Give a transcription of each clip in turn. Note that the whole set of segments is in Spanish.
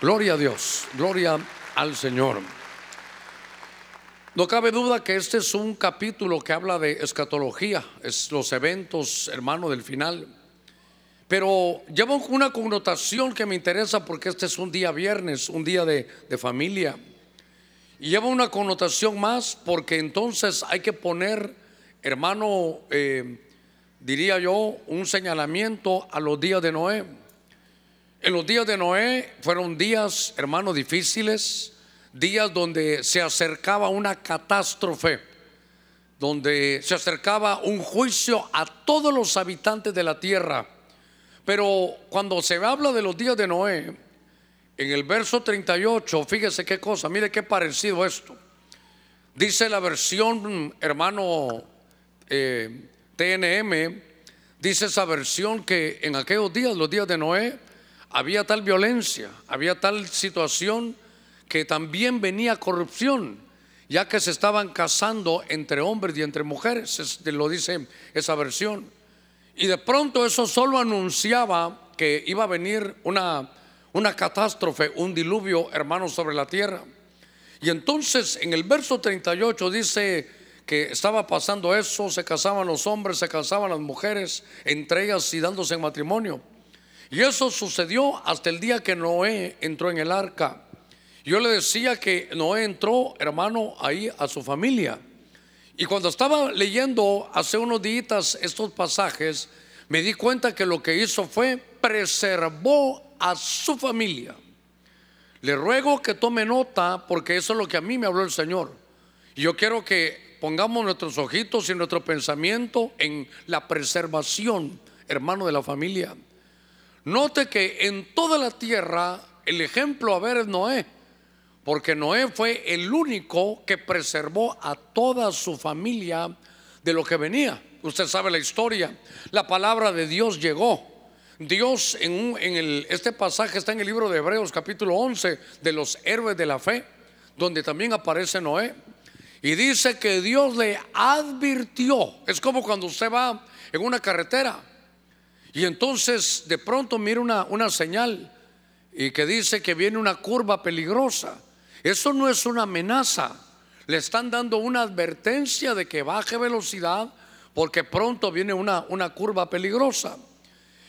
Gloria a Dios, gloria al Señor. No cabe duda que este es un capítulo que habla de escatología, es los eventos, hermano, del final. Pero lleva una connotación que me interesa porque este es un día viernes, un día de, familia. Y lleva una connotación más porque entonces hay que poner, hermano, eh, diría yo, un señalamiento a los días de Noé. En los días de Noé fueron días, hermanos, difíciles, días donde se acercaba una catástrofe, donde se acercaba un juicio a todos los habitantes de la tierra. Pero cuando se habla de los días de Noé, en el verso 38, fíjese qué cosa, mire qué parecido esto. Dice la versión, hermano eh, TNM, dice esa versión que en aquellos días, los días de Noé, había tal violencia, había tal situación que también venía corrupción, ya que se estaban casando entre hombres y entre mujeres, lo dice esa versión. Y de pronto eso solo anunciaba que iba a venir una, una catástrofe, un diluvio, hermano, sobre la tierra. Y entonces en el verso 38 dice que estaba pasando eso, se casaban los hombres, se casaban las mujeres, entre ellas y dándose en matrimonio. Y eso sucedió hasta el día que Noé entró en el arca. Yo le decía que Noé entró, hermano, ahí a su familia. Y cuando estaba leyendo hace unos días estos pasajes, me di cuenta que lo que hizo fue preservó a su familia. Le ruego que tome nota porque eso es lo que a mí me habló el Señor. Y yo quiero que pongamos nuestros ojitos y nuestro pensamiento en la preservación, hermano, de la familia. Note que en toda la tierra el ejemplo a ver es Noé, porque Noé fue el único que preservó a toda su familia de lo que venía. Usted sabe la historia. La palabra de Dios llegó. Dios en, en este pasaje está en el libro de Hebreos capítulo 11 de los héroes de la fe, donde también aparece Noé. Y dice que Dios le advirtió. Es como cuando usted va en una carretera y entonces de pronto mira una, una señal y que dice que viene una curva peligrosa. Eso no es una amenaza. Le están dando una advertencia de que baje velocidad porque pronto viene una, una curva peligrosa.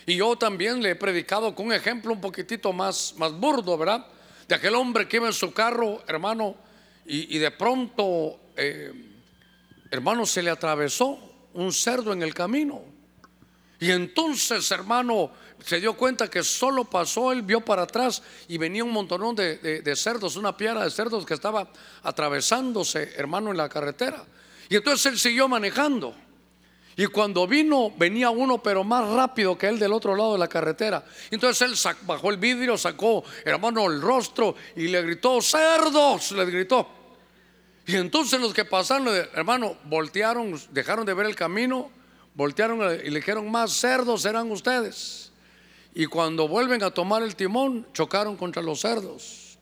Y yo también le he predicado con un ejemplo un poquitito más, más burdo, ¿verdad? De aquel hombre que iba en su carro, hermano, y, de pronto, eh, hermano, se le atravesó un cerdo en el camino. Y entonces, hermano, se dio cuenta que solo pasó, él vio para atrás y venía un montonón de, cerdos, una piara de cerdos que estaba atravesándose, hermano, en la carretera. Y entonces él siguió manejando. Y cuando vino, venía uno, pero más rápido que él del otro lado de la carretera. Entonces él bajó el vidrio, sacó, hermano, el rostro y le gritó, cerdos, le gritó. Y entonces los que pasaron, hermano, voltearon, dejaron de ver el camino voltearon y le dijeron, más cerdos serán ustedes. Y cuando vuelven a tomar el timón, chocaron contra los cerdos.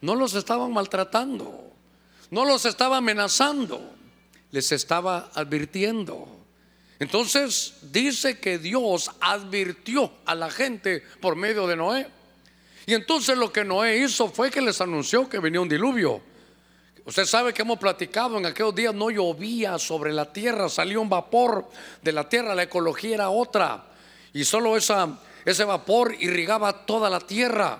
No los estaban maltratando, no los estaba amenazando, les estaba advirtiendo. Entonces dice que Dios advirtió a la gente por medio de Noé. Y entonces lo que Noé hizo fue que les anunció que venía un diluvio. Usted sabe que hemos platicado, en aquellos días no llovía sobre la tierra, salió un vapor de la tierra, la ecología era otra. Y solo esa, ese vapor irrigaba toda la tierra.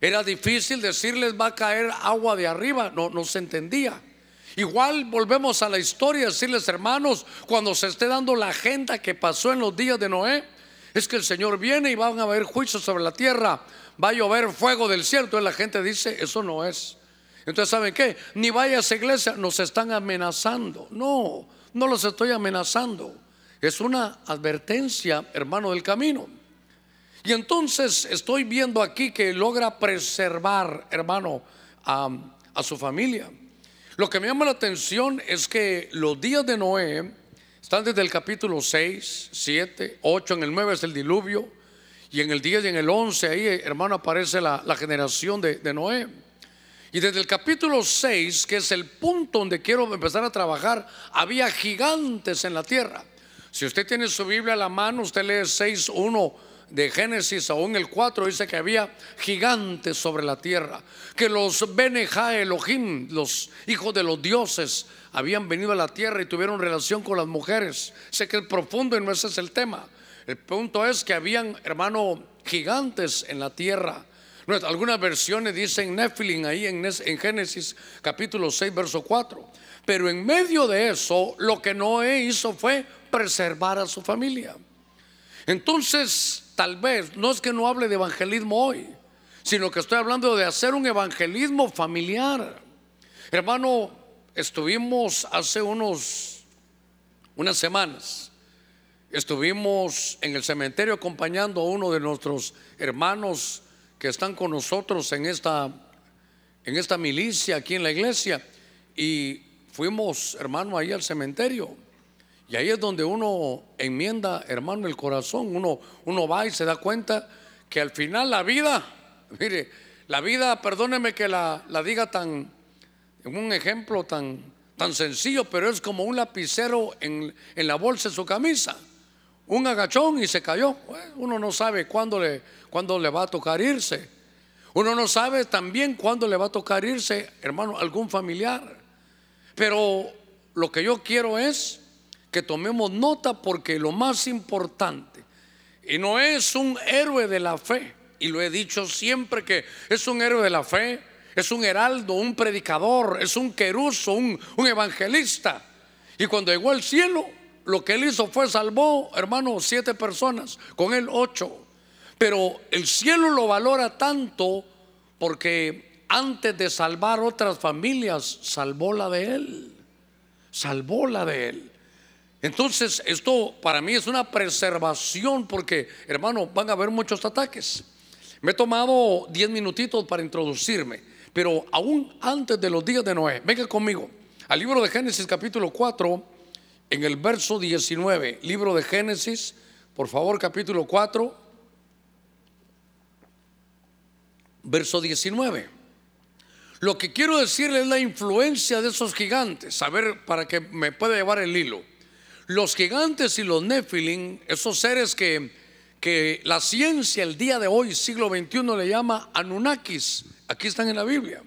Era difícil decirles va a caer agua de arriba, no, no se entendía. Igual volvemos a la historia, decirles hermanos, cuando se esté dando la agenda que pasó en los días de Noé, es que el Señor viene y van a haber juicios sobre la tierra, va a llover fuego del cielo. Entonces la gente dice, eso no es. Entonces, ¿saben qué? Ni vayas a iglesia, nos están amenazando. No, no los estoy amenazando. Es una advertencia, hermano, del camino. Y entonces estoy viendo aquí que logra preservar, hermano, a, su familia. Lo que me llama la atención es que los días de Noé están desde el capítulo 6, 7, 8, en el 9 es el diluvio, y en el 10 y en el 11 ahí, hermano, aparece la, generación de Noé. Y desde el capítulo 6, que es el punto donde quiero empezar a trabajar, había gigantes en la tierra. Si usted tiene su Biblia a la mano, usted lee 6.1 de Génesis, aún el 4, dice que había gigantes sobre la tierra, que los Beneja Elohim, los hijos de los dioses, habían venido a la tierra y tuvieron relación con las mujeres. Sé que es profundo y no ese es el tema. El punto es que habían, hermano, gigantes en la tierra. Algunas versiones dicen Nephilim ahí en, en Génesis capítulo 6, verso 4. Pero en medio de eso, lo que Noé hizo fue preservar a su familia. Entonces, tal vez, no es que no hable de evangelismo hoy, sino que estoy hablando de hacer un evangelismo familiar. Hermano, estuvimos hace unos unas semanas estuvimos en el cementerio acompañando a uno de nuestros hermanos que están con nosotros en esta en esta milicia aquí en la iglesia y fuimos, hermano, ahí al cementerio. Y ahí es donde uno enmienda, hermano, el corazón. Uno, uno va y se da cuenta que al final la vida, mire, la vida, perdóneme que la, la diga tan, un ejemplo tan, tan sencillo, pero es como un lapicero en, en la bolsa de su camisa. Un agachón y se cayó. uno no sabe cuándo le, cuándo le va a tocar irse. Uno no sabe también cuándo le va a tocar irse, hermano, algún familiar. Pero lo que yo quiero es que tomemos nota porque lo más importante, y no es un héroe de la fe, y lo he dicho siempre que es un héroe de la fe, es un heraldo, un predicador, es un queruso, un, un evangelista. Y cuando llegó al cielo, lo que él hizo fue salvó, hermano, siete personas, con él ocho. Pero el cielo lo valora tanto porque antes de salvar otras familias, salvó la de él. Salvó la de él. Entonces, esto para mí es una preservación porque, hermano, van a haber muchos ataques. Me he tomado 10 minutitos para introducirme, pero aún antes de los días de Noé, venga conmigo al libro de Génesis capítulo 4, en el verso 19, libro de Génesis, por favor, capítulo 4, verso 19. Lo que quiero decirle es la influencia de esos gigantes, a ver, para que me pueda llevar el hilo. Los gigantes y los Nephilim, esos seres que, que la ciencia el día de hoy, siglo XXI, le llama Anunnakis, aquí están en la Biblia.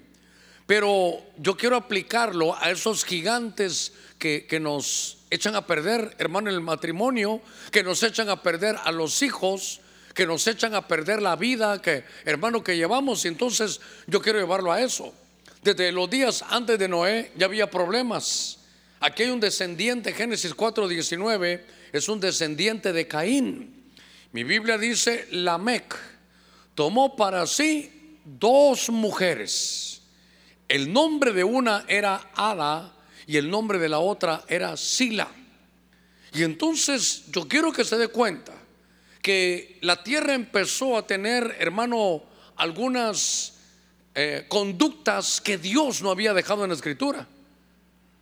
Pero yo quiero aplicarlo a esos gigantes que, que nos echan a perder, hermano, el matrimonio, que nos echan a perder a los hijos, que nos echan a perder la vida, que hermano que llevamos. Entonces yo quiero llevarlo a eso. Desde los días antes de Noé ya había problemas. Aquí hay un descendiente, Génesis 4:19, es un descendiente de Caín. Mi Biblia dice, Lamec tomó para sí dos mujeres. El nombre de una era Ada y el nombre de la otra era Sila. Y entonces yo quiero que se dé cuenta que la tierra empezó a tener, hermano, algunas eh, conductas que Dios no había dejado en la escritura.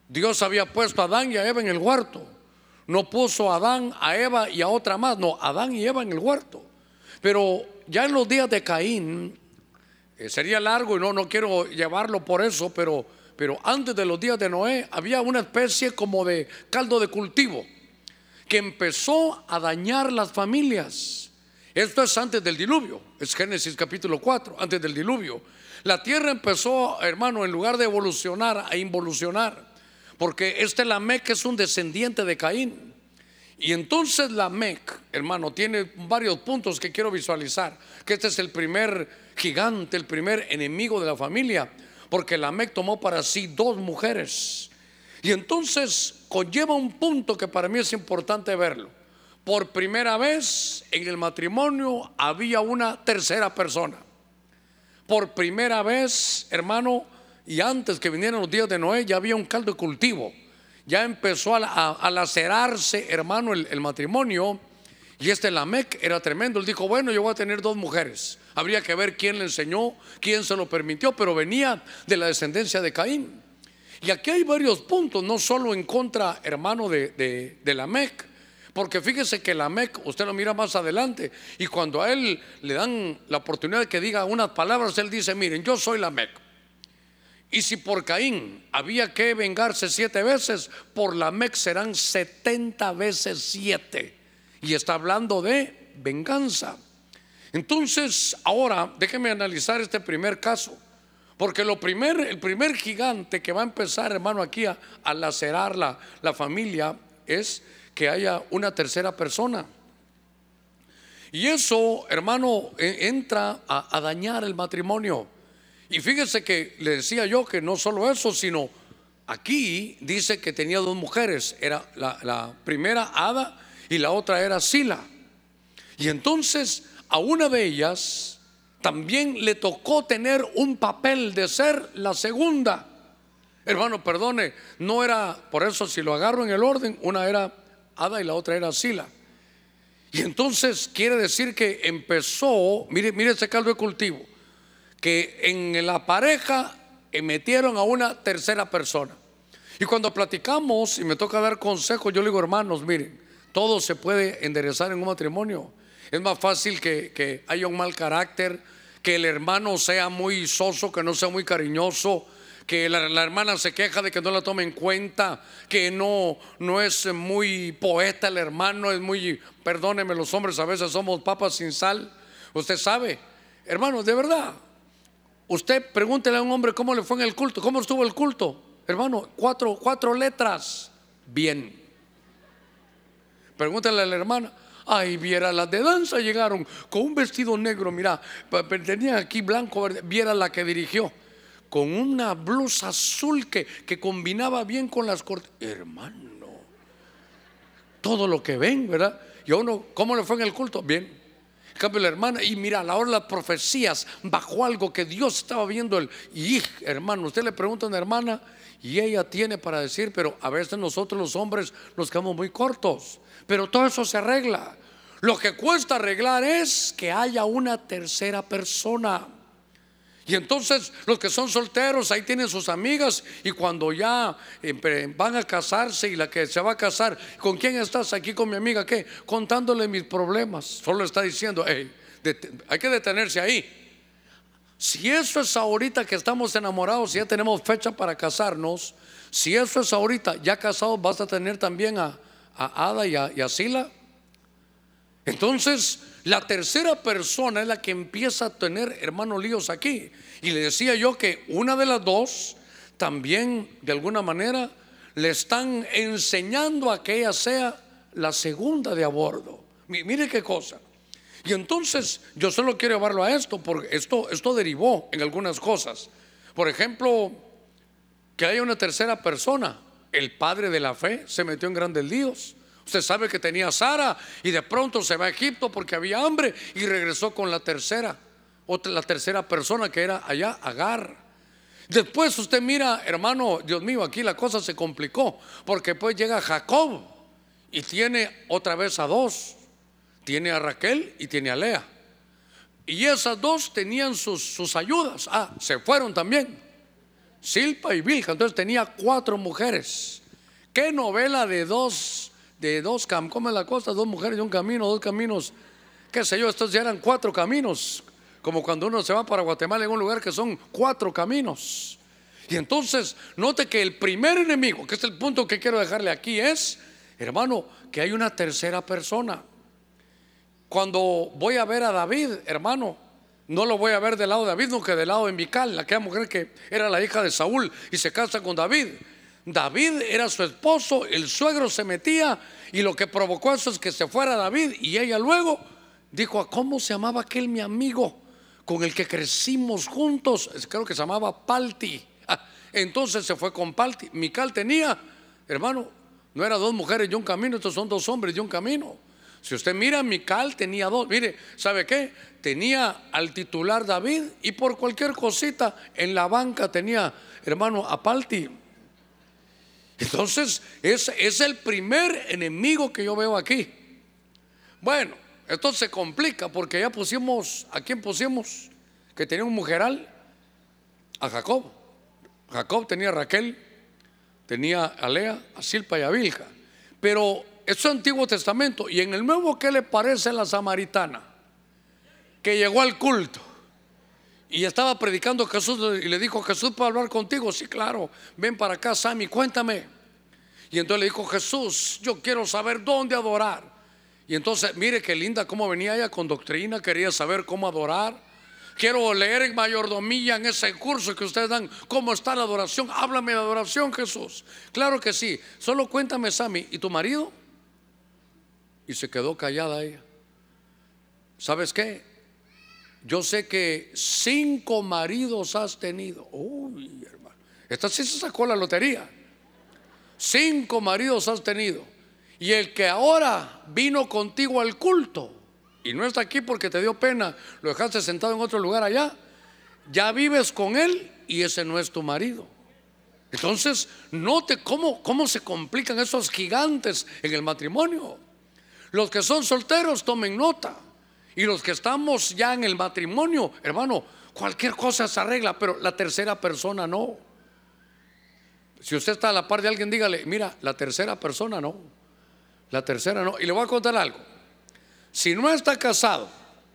Dios había puesto a Adán y a Eva en el huerto. No puso a Adán, a Eva y a otra más. No, Adán y Eva en el huerto. Pero ya en los días de Caín, eh, sería largo y no, no quiero llevarlo por eso, pero, pero antes de los días de Noé había una especie como de caldo de cultivo que empezó a dañar las familias. Esto es antes del diluvio, es Génesis capítulo 4, antes del diluvio. La tierra empezó, hermano, en lugar de evolucionar, a involucionar. Porque este Lamec es un descendiente de Caín. Y entonces Lamec, hermano, tiene varios puntos que quiero visualizar. Que este es el primer gigante, el primer enemigo de la familia. Porque Lamec tomó para sí dos mujeres. Y entonces conlleva un punto que para mí es importante verlo. Por primera vez en el matrimonio había una tercera persona. Por primera vez, hermano, y antes que vinieran los días de Noé ya había un caldo de cultivo. Ya empezó a, lacerarse, hermano, el, matrimonio. Y este Lamec era tremendo. Él dijo, bueno, yo voy a tener dos mujeres. Habría que ver quién le enseñó, quién se lo permitió, pero venía de la descendencia de Caín. Y aquí hay varios puntos, no solo en contra, hermano, de, de, de Lamec. Porque fíjese que Lamec, usted lo mira más adelante, y cuando a él le dan la oportunidad de que diga unas palabras, él dice, miren, yo soy Lamec. Y si por Caín había que vengarse siete veces, por la Mec serán setenta veces siete. Y está hablando de venganza. Entonces, ahora déjenme analizar este primer caso. Porque lo primer, el primer gigante que va a empezar, hermano, aquí a, lacerar la, la familia es que haya una tercera persona. Y eso, hermano, e, entra a, dañar el matrimonio. Y fíjese que le decía yo que no solo eso, sino aquí dice que tenía dos mujeres. Era la primera Ada y la otra era Sila. Y entonces a una de ellas también le tocó tener un papel de ser la segunda. Hermano, perdone, no era, por eso si lo agarro en el orden, una era Ada y la otra era Sila. Y entonces quiere decir que empezó, mire, mire ese caldo de cultivo, que en la pareja metieron a una tercera persona. Y cuando platicamos y me toca dar consejos, yo le digo, hermanos, miren, todo se puede enderezar en un matrimonio. Es más fácil que, que haya un mal carácter, que el hermano sea muy soso, que no sea muy cariñoso, que la, hermana se queja de que no la tome en cuenta, que no, no es muy poeta el hermano, es muy, perdóneme, los hombres a veces somos papas sin sal. Usted sabe, hermano, de verdad, usted pregúntele a un hombre cómo le fue en el culto, cómo estuvo el culto, hermano, cuatro, cuatro letras, bien. Pregúntele a la hermana, Ay, viera las de danza llegaron con un vestido negro, mira, tenía aquí blanco, viera la que dirigió con una blusa azul que, que combinaba bien con las cortes. Hermano, todo lo que ven, ¿verdad? Y a uno, ¿cómo le fue en el culto? Bien. En cambio, la hermana, y mira, a la hora de las profecías, bajó algo que Dios estaba viendo. El, y hermano, usted le pregunta a una hermana y ella tiene para decir, pero a veces nosotros los hombres nos quedamos muy cortos. Pero todo eso se arregla. Lo que cuesta arreglar es que haya una tercera persona. Y entonces los que son solteros ahí tienen sus amigas y cuando ya van a casarse y la que se va a casar, ¿con quién estás aquí con mi amiga? ¿Qué? Contándole mis problemas. Solo está diciendo, hey, hay que detenerse ahí. Si eso es ahorita que estamos enamorados ya tenemos fecha para casarnos, si eso es ahorita ya casados, vas a tener también a, Ada y a, a Sila. Entonces, la tercera persona es la que empieza a tener, hermano, líos aquí. Y le decía yo que una de las dos también, de alguna manera, le están enseñando a que ella sea la segunda de a bordo. Mire qué cosa. Y entonces yo solo quiero llevarlo a esto, porque esto, esto derivó en algunas cosas. Por ejemplo, que haya una tercera persona. El padre de la fe se metió en grandes líos. Usted sabe que tenía a Sara y de pronto se va a Egipto porque había hambre y regresó con la tercera, otra, la tercera persona que era allá, Agar. Después usted mira, hermano, Dios mío, aquí la cosa se complicó porque pues llega Jacob y tiene otra vez a dos. Tiene a Raquel y tiene a Lea. Y esas dos tenían sus, sus ayudas. Ah, se fueron también. Silpa y Vilja. Entonces tenía cuatro mujeres. ¿Qué novela de dos de dos ¿cómo es la cosa? Dos mujeres de un camino, dos caminos, qué sé yo, estos ya eran cuatro caminos, como cuando uno se va para Guatemala en un lugar que son cuatro caminos. Y entonces, note que el primer enemigo, que es el punto que quiero dejarle aquí, es, hermano, que hay una tercera persona. Cuando voy a ver a David, hermano, no lo voy a ver del lado de David, que del lado de Mical, aquella mujer que era la hija de Saúl y se casa con David. David era su esposo, el suegro se metía y lo que provocó eso es que se fuera David y ella luego dijo, ¿a cómo se llamaba aquel mi amigo con el que crecimos juntos? Creo que se llamaba Palti. Ah, entonces se fue con Palti. Mical tenía, hermano, no era dos mujeres y un camino, estos son dos hombres y un camino. Si usted mira, Mical tenía dos. Mire, ¿sabe qué? Tenía al titular David y por cualquier cosita en la banca tenía, hermano, a Palti. Entonces, ese es el primer enemigo que yo veo aquí. Bueno, esto se complica porque ya pusimos, ¿a quién pusimos? Que tenía un mujeral, a Jacob. Jacob tenía a Raquel, tenía a Lea, a Silpa y a Vilja. Pero eso es Antiguo Testamento. Y en el Nuevo, ¿qué le parece la samaritana? Que llegó al culto. Y estaba predicando Jesús y le dijo, Jesús, ¿puedo hablar contigo? Sí, claro, ven para acá, Sammy, cuéntame. Y entonces le dijo, Jesús, yo quiero saber dónde adorar. Y entonces, mire qué linda cómo venía ella con doctrina, quería saber cómo adorar. Quiero leer en mayordomía en ese curso que ustedes dan, cómo está la adoración. Háblame de adoración, Jesús. Claro que sí. Solo cuéntame, Sammy, ¿y tu marido? Y se quedó callada ella. ¿Sabes qué? Yo sé que cinco maridos has tenido. Uy, hermano. Esta sí se sacó la lotería. Cinco maridos has tenido. Y el que ahora vino contigo al culto y no está aquí porque te dio pena, lo dejaste sentado en otro lugar allá, ya vives con él y ese no es tu marido. Entonces, note cómo, cómo se complican esos gigantes en el matrimonio. Los que son solteros tomen nota. Y los que estamos ya en el matrimonio, hermano, cualquier cosa se arregla, pero la tercera persona no. Si usted está a la par de alguien, dígale, mira, la tercera persona no. La tercera no. Y le voy a contar algo. Si no está casado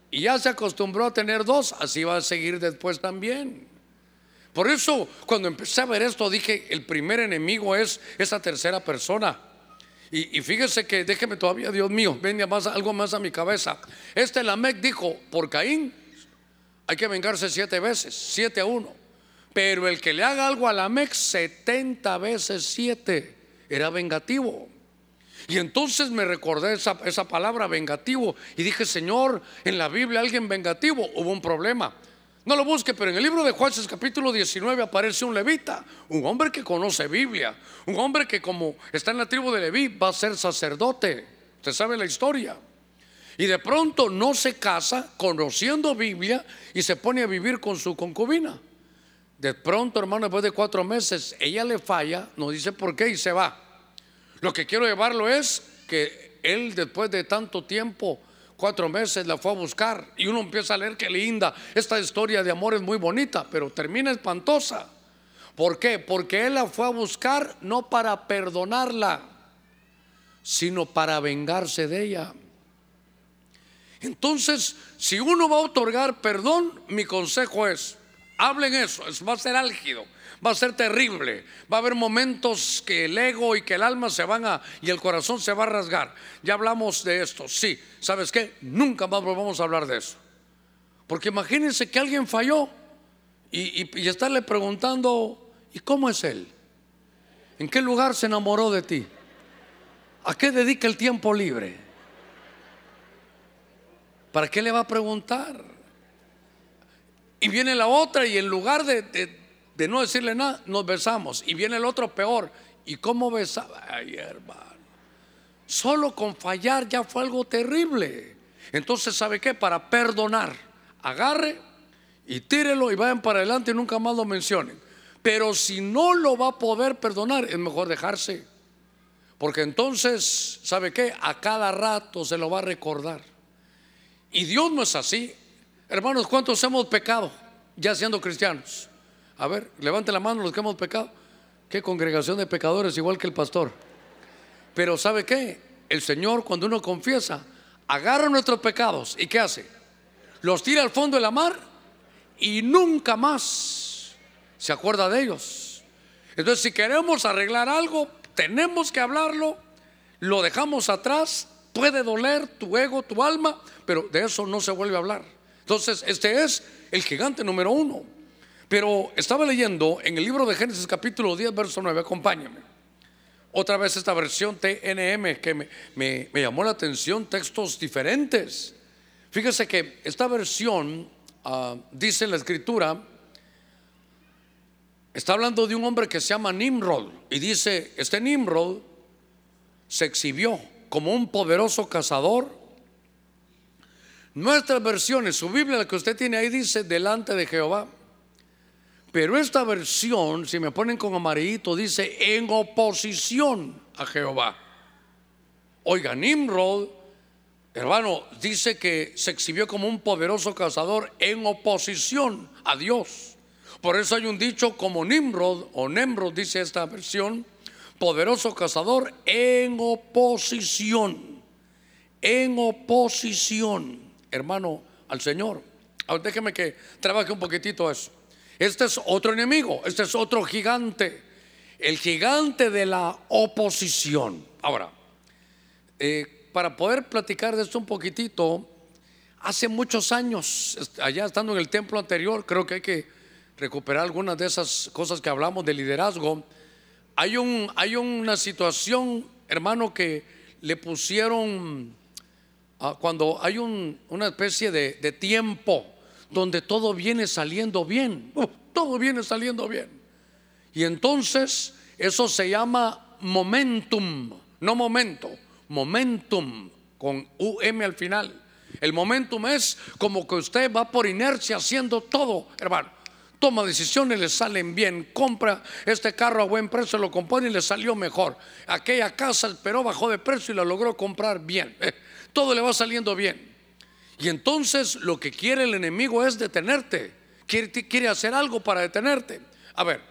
y ya se acostumbró a tener dos, así va a seguir después también. Por eso, cuando empecé a ver esto, dije, el primer enemigo es esa tercera persona. Y, fíjese que, déjeme todavía, Dios mío, venga más, algo más a mi cabeza. Este Lamec dijo, por Caín hay que vengarse siete veces, siete a uno. Pero el que le haga algo a Lamec, 70 veces siete, era vengativo. Y entonces me recordé esa, esa palabra vengativo y dije, Señor, en la Biblia alguien vengativo, hubo un problema. No lo busque, pero en el libro de Jueces capítulo 19 aparece un levita, un hombre que conoce Biblia, un hombre que como está en la tribu de Leví va a ser sacerdote. Usted sabe la historia. Y de pronto no se casa conociendo Biblia y se pone a vivir con su concubina. De pronto, hermano, después de cuatro meses, ella le falla, no dice por qué y se va. Lo que quiero llevarlo es que él después de tanto tiempo cuatro meses la fue a buscar y uno empieza a leer qué linda, esta historia de amor es muy bonita, pero termina espantosa. ¿Por qué? Porque él la fue a buscar no para perdonarla, sino para vengarse de ella. Entonces, si uno va a otorgar perdón, mi consejo es, hablen eso, va a ser álgido va a ser terrible. Va a haber momentos que el ego y que el alma se van a y el corazón se va a rasgar. Ya hablamos de esto. Sí, ¿sabes qué? Nunca más vamos a hablar de eso. Porque imagínense que alguien falló y, y, estarle preguntando, ¿y cómo es él? ¿En qué lugar se enamoró de ti? ¿A qué dedica el tiempo libre? ¿Para qué le va a preguntar? Y viene la otra y en lugar de no decirle nada, nos besamos. Y viene el otro peor. ¿Y cómo besaba? Ay, hermano. Solo con fallar ya fue algo terrible. Entonces, ¿sabe qué? Para perdonar, agarre y tírelo y vayan para adelante y nunca más lo mencionen. Pero si no lo va a poder perdonar, es mejor dejarse. Porque entonces, ¿sabe qué? A cada rato se lo va a recordar. Y Dios no es así. Hermanos, ¿cuántos hemos pecado ya siendo cristianos? A ver, levante la mano los que hemos pecado. Qué congregación de pecadores, igual que el pastor. Pero ¿sabe qué? El Señor cuando uno confiesa, agarra nuestros pecados y ¿qué hace? Los tira al fondo de la mar y nunca más se acuerda de ellos. Entonces, si queremos arreglar algo, tenemos que hablarlo, lo dejamos atrás, puede doler tu ego, tu alma, pero de eso no se vuelve a hablar. Entonces, este es el gigante número uno. Pero estaba leyendo en el libro de Génesis capítulo 10, verso 9, acompáñame. Otra vez esta versión TNM que me, llamó la atención, textos diferentes. Fíjese que esta versión ah, dice la escritura, está hablando de un hombre que se llama Nimrod y dice, este Nimrod se exhibió como un poderoso cazador. Nuestras versiones, su Biblia, la que usted tiene ahí, dice delante de Jehová. Pero esta versión, si me ponen con amarillito, dice en oposición a Jehová. Oiga, Nimrod, hermano, dice que se exhibió como un poderoso cazador en oposición a Dios. Por eso hay un dicho como Nimrod, o Nemrod, dice esta versión, poderoso cazador en oposición. En oposición, hermano, al Señor. Ahora déjeme que trabaje un poquitito eso. Este es otro enemigo, este es otro gigante, el gigante de la oposición. Ahora, eh, para poder platicar de esto un poquitito, hace muchos años, allá estando en el templo anterior, creo que hay que recuperar algunas de esas cosas que hablamos de liderazgo. Hay, un, hay una situación, hermano, que le pusieron ah, cuando hay una especie de, tiempo donde todo viene saliendo bien, uh, todo viene saliendo bien. Y entonces eso se llama momentum, no momento, momentum con UM al final. El momentum es como que usted va por inercia haciendo todo, hermano. Toma decisiones, le salen bien. Compra este carro a buen precio, lo compone y le salió mejor. Aquella casa esperó, bajó de precio y la logró comprar bien. Todo le va saliendo bien. Y entonces lo que quiere el enemigo es detenerte. Quiere, quiere hacer algo para detenerte. A ver,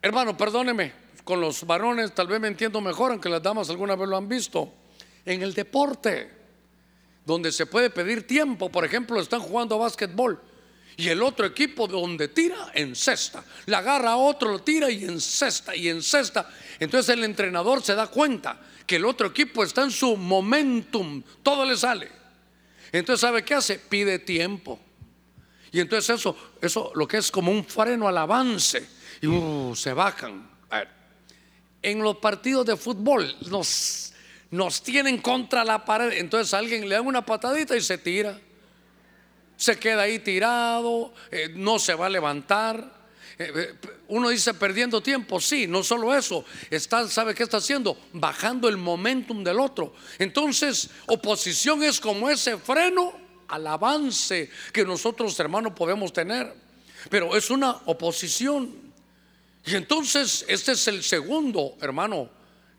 hermano, perdóneme. Con los varones tal vez me entiendo mejor, aunque las damas alguna vez lo han visto. En el deporte donde se puede pedir tiempo. Por ejemplo, están jugando básquetbol y el otro equipo donde tira en cesta. La agarra a otro, lo tira y en cesta y en cesta. Entonces el entrenador se da cuenta que el otro equipo está en su momentum, todo le sale. Entonces, ¿sabe qué hace? Pide tiempo. Y entonces eso, eso lo que es como un freno al avance. Y uh, se bajan. En los partidos de fútbol nos nos tienen contra la pared. Entonces alguien le da una patadita y se tira. Se queda ahí tirado, eh, no se va a levantar. Eh, eh, uno dice perdiendo tiempo, sí, no solo eso, está, ¿sabe qué está haciendo? Bajando el momentum del otro. Entonces, oposición es como ese freno al avance que nosotros, hermanos, podemos tener. Pero es una oposición. Y entonces, este es el segundo, hermano,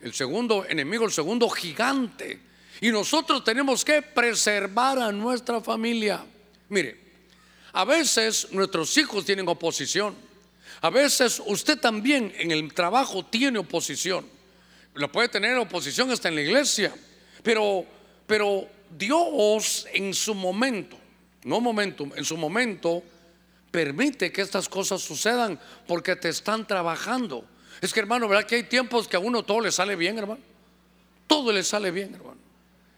el segundo enemigo, el segundo gigante. Y nosotros tenemos que preservar a nuestra familia. Mire, a veces nuestros hijos tienen oposición. A veces usted también en el trabajo tiene oposición. La puede tener oposición hasta en la iglesia. Pero, pero Dios en su momento, no momento, en su momento, permite que estas cosas sucedan porque te están trabajando. Es que hermano, ¿verdad que hay tiempos que a uno todo le sale bien, hermano? Todo le sale bien, hermano.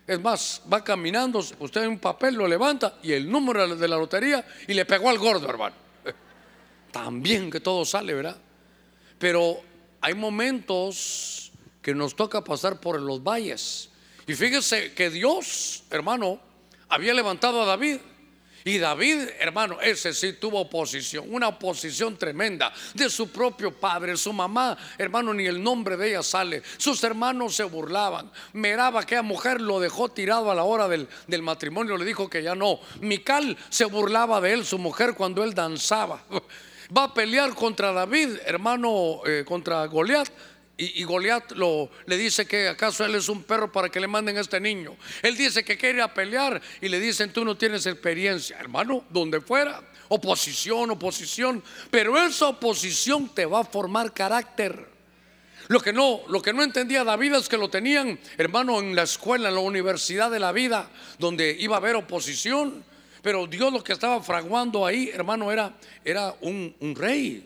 Es más, va caminando, usted en un papel lo levanta y el número de la lotería y le pegó al gordo, hermano. También que todo sale, ¿verdad? Pero hay momentos que nos toca pasar por los valles. Y fíjese que Dios, hermano, había levantado a David y David, hermano, ese sí tuvo oposición, una oposición tremenda de su propio padre, su mamá, hermano, ni el nombre de ella sale. Sus hermanos se burlaban. Meraba aquella mujer lo dejó tirado a la hora del, matrimonio, le dijo que ya no. Mical se burlaba de él, su mujer, cuando él danzaba. Va a pelear contra David, hermano, eh, contra Goliat y, Goliat lo, le dice que acaso él es un perro para que le manden a este niño. Él dice que quiere a pelear y le dicen tú no tienes experiencia, hermano, donde fuera. Oposición, oposición. Pero esa oposición te va a formar carácter. Lo que no, lo que no entendía David es que lo tenían, hermano, en la escuela, en la universidad de la vida, donde iba a haber oposición. Pero Dios lo que estaba fraguando ahí, hermano, era, era un, un rey.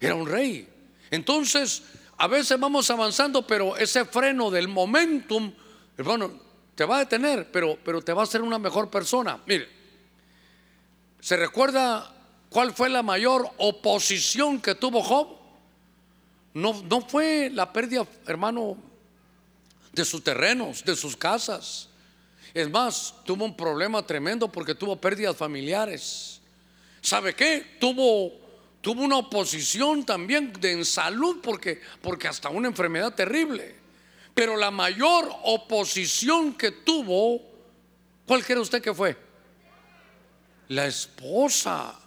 Era un rey. Entonces, a veces vamos avanzando, pero ese freno del momentum, hermano, te va a detener, pero, pero te va a hacer una mejor persona. Mire, ¿se recuerda cuál fue la mayor oposición que tuvo Job? No, no fue la pérdida, hermano, de sus terrenos, de sus casas. Es más, tuvo un problema tremendo porque tuvo pérdidas familiares. ¿Sabe qué? Tuvo tuvo una oposición también de en salud porque, porque hasta una enfermedad terrible. Pero la mayor oposición que tuvo, ¿cuál cree usted que fue? La esposa.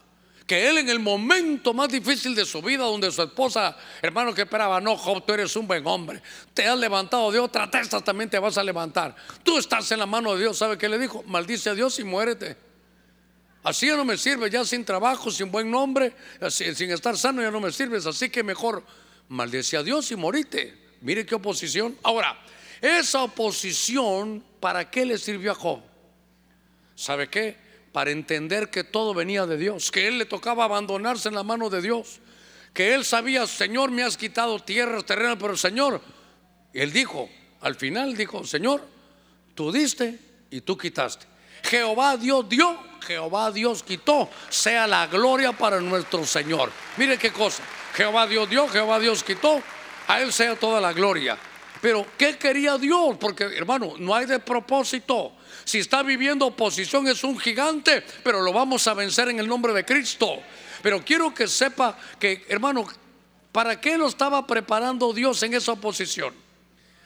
Que él en el momento más difícil de su vida, donde su esposa, hermano que esperaba, no, Job, tú eres un buen hombre, te has levantado de otra testa, también te vas a levantar. Tú estás en la mano de Dios, ¿sabe qué le dijo? Maldice a Dios y muérete. Así ya no me sirve, ya sin trabajo, sin buen nombre, sin estar sano ya no me sirves. Así que mejor maldice a Dios y morite. Mire qué oposición. Ahora, esa oposición, ¿para qué le sirvió a Job? ¿Sabe qué? Para entender que todo venía de Dios, que él le tocaba abandonarse en la mano de Dios, que él sabía, Señor, me has quitado tierras, terrenos, pero Señor, él dijo, al final dijo, Señor, Tú diste y tú quitaste. Jehová Dios dio, Jehová Dios quitó. Sea la gloria para nuestro Señor. Mire qué cosa. Jehová Dios dio, Jehová Dios quitó. A Él sea toda la gloria. Pero ¿qué quería Dios? Porque hermano, no hay de propósito. Si está viviendo oposición es un gigante, pero lo vamos a vencer en el nombre de Cristo. Pero quiero que sepa que, hermano, ¿para qué lo estaba preparando Dios en esa oposición?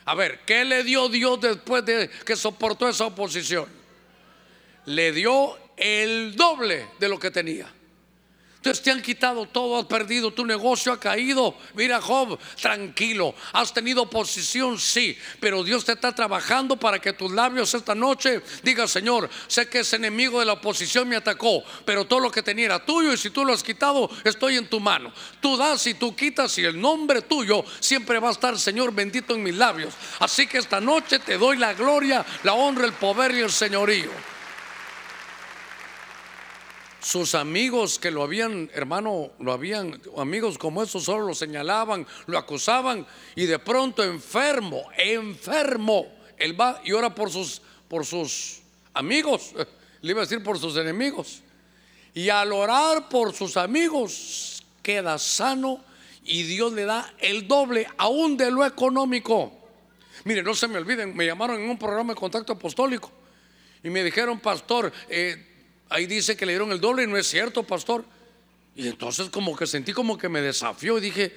A ver, ¿qué le dio Dios después de que soportó esa oposición? Le dio el doble de lo que tenía. Entonces te han quitado todo, has perdido, tu negocio ha caído. Mira, Job, tranquilo, has tenido oposición, sí, pero Dios te está trabajando para que tus labios esta noche digan, Señor, sé que ese enemigo de la oposición me atacó, pero todo lo que tenía era tuyo y si tú lo has quitado, estoy en tu mano. Tú das y tú quitas y el nombre tuyo siempre va a estar, Señor, bendito en mis labios. Así que esta noche te doy la gloria, la honra, el poder y el señorío sus amigos que lo habían, hermano, lo habían, amigos como esos solo lo señalaban, lo acusaban y de pronto enfermo, enfermo, él va y ora por sus, por sus amigos, le iba a decir por sus enemigos. Y al orar por sus amigos queda sano y Dios le da el doble aún de lo económico. Mire, no se me olviden, me llamaron en un programa de contacto apostólico y me dijeron, pastor, eh, Ahí dice que le dieron el doble y no es cierto, pastor. Y entonces como que sentí como que me desafió y dije,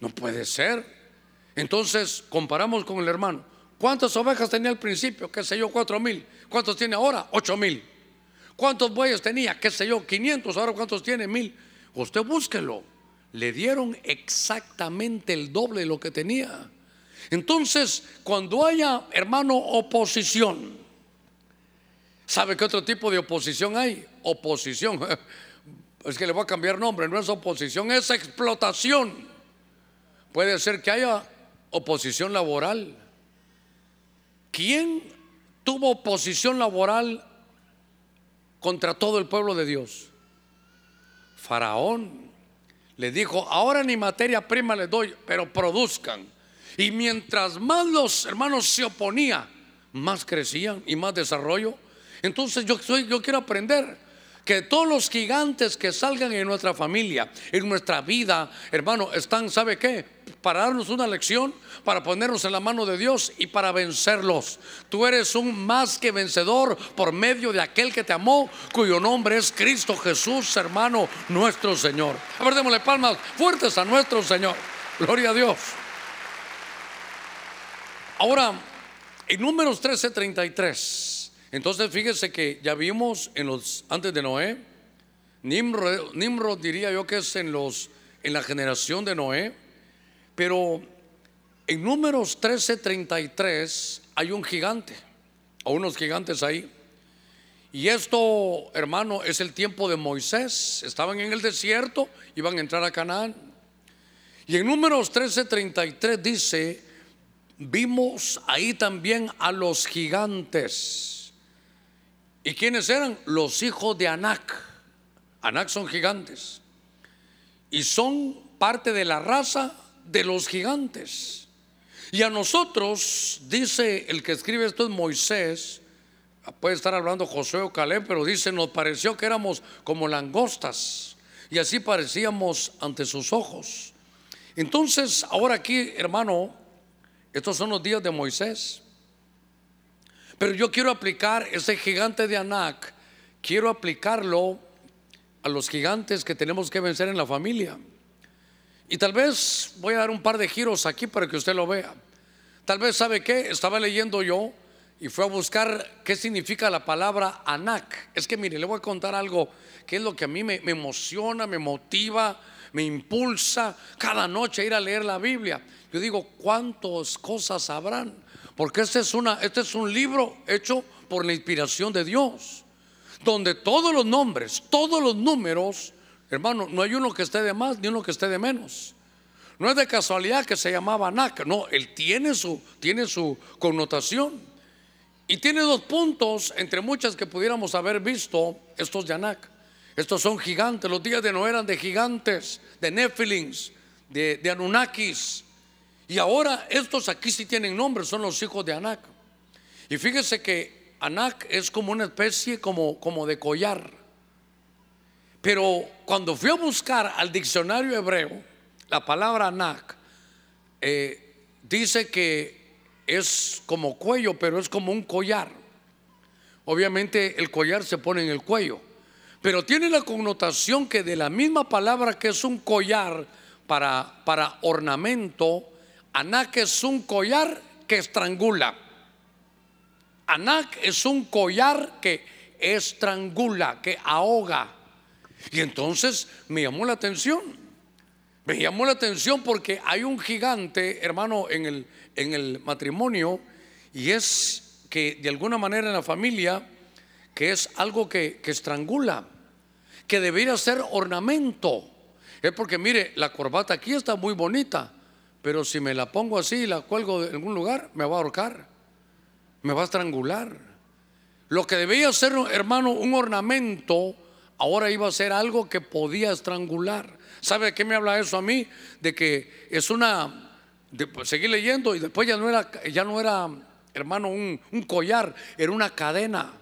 no puede ser. Entonces comparamos con el hermano. ¿Cuántas ovejas tenía al principio? ¿Qué sé yo? Cuatro mil. ¿Cuántos tiene ahora? Ocho mil. ¿Cuántos bueyes tenía? ¿Qué sé yo? 500. Ahora ¿cuántos tiene? Mil. Usted búsquelo. Le dieron exactamente el doble de lo que tenía. Entonces, cuando haya, hermano, oposición, ¿Sabe qué otro tipo de oposición hay? Oposición. Es que le voy a cambiar nombre, no es oposición, es explotación. Puede ser que haya oposición laboral. ¿Quién tuvo oposición laboral contra todo el pueblo de Dios? Faraón le dijo, ahora ni materia prima les doy, pero produzcan. Y mientras más los hermanos se oponían, más crecían y más desarrollo. Entonces yo, soy, yo quiero aprender que todos los gigantes que salgan en nuestra familia, en nuestra vida, hermano, están, ¿sabe qué? Para darnos una lección, para ponernos en la mano de Dios y para vencerlos. Tú eres un más que vencedor por medio de aquel que te amó, cuyo nombre es Cristo Jesús, hermano, nuestro Señor. A ver, démosle palmas fuertes a nuestro Señor. Gloria a Dios. Ahora, en números 13:33. Entonces fíjese que ya vimos en los antes de Noé, Nimrod, diría yo que es en los en la generación de Noé, pero en números 13:33 hay un gigante, o unos gigantes ahí. Y esto, hermano, es el tiempo de Moisés. Estaban en el desierto, iban a entrar a Canaán. Y en números 13:33 dice, vimos ahí también a los gigantes ¿Y quiénes eran? Los hijos de Anac. Anac son gigantes. Y son parte de la raza de los gigantes. Y a nosotros, dice el que escribe esto es Moisés, puede estar hablando Josué o Caleb, pero dice, nos pareció que éramos como langostas. Y así parecíamos ante sus ojos. Entonces, ahora aquí, hermano, estos son los días de Moisés. Pero yo quiero aplicar ese gigante de Anak, quiero aplicarlo a los gigantes que tenemos que vencer en la familia. Y tal vez voy a dar un par de giros aquí para que usted lo vea. Tal vez sabe qué, estaba leyendo yo y fue a buscar qué significa la palabra Anak. Es que mire, le voy a contar algo que es lo que a mí me, me emociona, me motiva, me impulsa cada noche a ir a leer la Biblia. Yo digo, ¿cuántas cosas habrán? Porque este es, una, este es un libro hecho por la inspiración de Dios, donde todos los nombres, todos los números, hermano, no hay uno que esté de más ni uno que esté de menos. No es de casualidad que se llamaba Anak, no, él tiene su, tiene su connotación. Y tiene dos puntos, entre muchas que pudiéramos haber visto, estos de Anak. Estos son gigantes, los días de Noé eran de gigantes, de Nefilins, de, de Anunnakis, y ahora estos aquí sí tienen nombre, son los hijos de Anac. Y fíjese que Anak es como una especie como, como de collar. Pero cuando fui a buscar al diccionario hebreo, la palabra Anak eh, dice que es como cuello, pero es como un collar. Obviamente el collar se pone en el cuello, pero tiene la connotación que de la misma palabra que es un collar para, para ornamento, Anak es un collar que estrangula. Anak es un collar que estrangula, que ahoga. Y entonces me llamó la atención. Me llamó la atención porque hay un gigante, hermano, en el, en el matrimonio, y es que de alguna manera en la familia, que es algo que, que estrangula, que debería ser ornamento. Es porque, mire, la corbata aquí está muy bonita, pero si me la pongo así y la cuelgo en algún lugar, me va a ahorcar me va a estrangular. Lo que debía ser, hermano, un ornamento, ahora iba a ser algo que podía estrangular. ¿Sabe de qué me habla eso a mí? De que es una, de, pues, seguir leyendo y después ya no era, ya no era, hermano, un, un collar, era una cadena.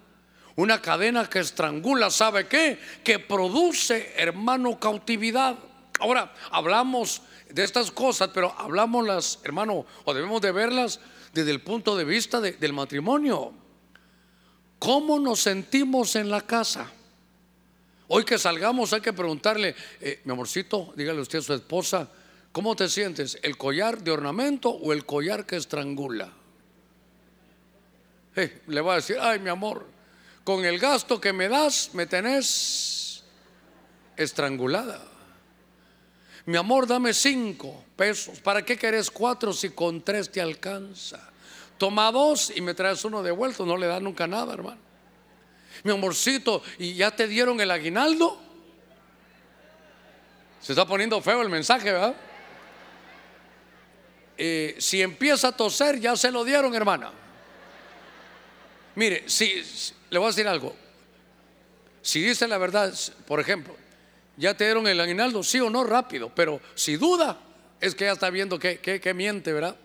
Una cadena que estrangula, ¿sabe qué? Que produce, hermano, cautividad. Ahora, hablamos de estas cosas, pero hablamos las, hermano, o debemos de verlas desde el punto de vista del matrimonio. ¿Cómo nos sentimos en la casa? Hoy que salgamos hay que preguntarle, eh, mi amorcito, dígale usted a su esposa, ¿cómo te sientes? ¿El collar de ornamento o el collar que estrangula? Eh, le va a decir, ay mi amor, con el gasto que me das me tenés estrangulada. Mi amor, dame cinco pesos. ¿Para qué querés cuatro si con tres te alcanza? Toma dos y me traes uno de vuelta. No le da nunca nada, hermano. Mi amorcito, ¿y ya te dieron el aguinaldo? Se está poniendo feo el mensaje, ¿verdad? Eh, si empieza a toser, ya se lo dieron, hermana. Mire, si le voy a decir algo. Si dice la verdad, por ejemplo, ya te dieron el aguinaldo, sí o no, rápido. Pero si duda, es que ya está viendo que, miente, ¿verdad?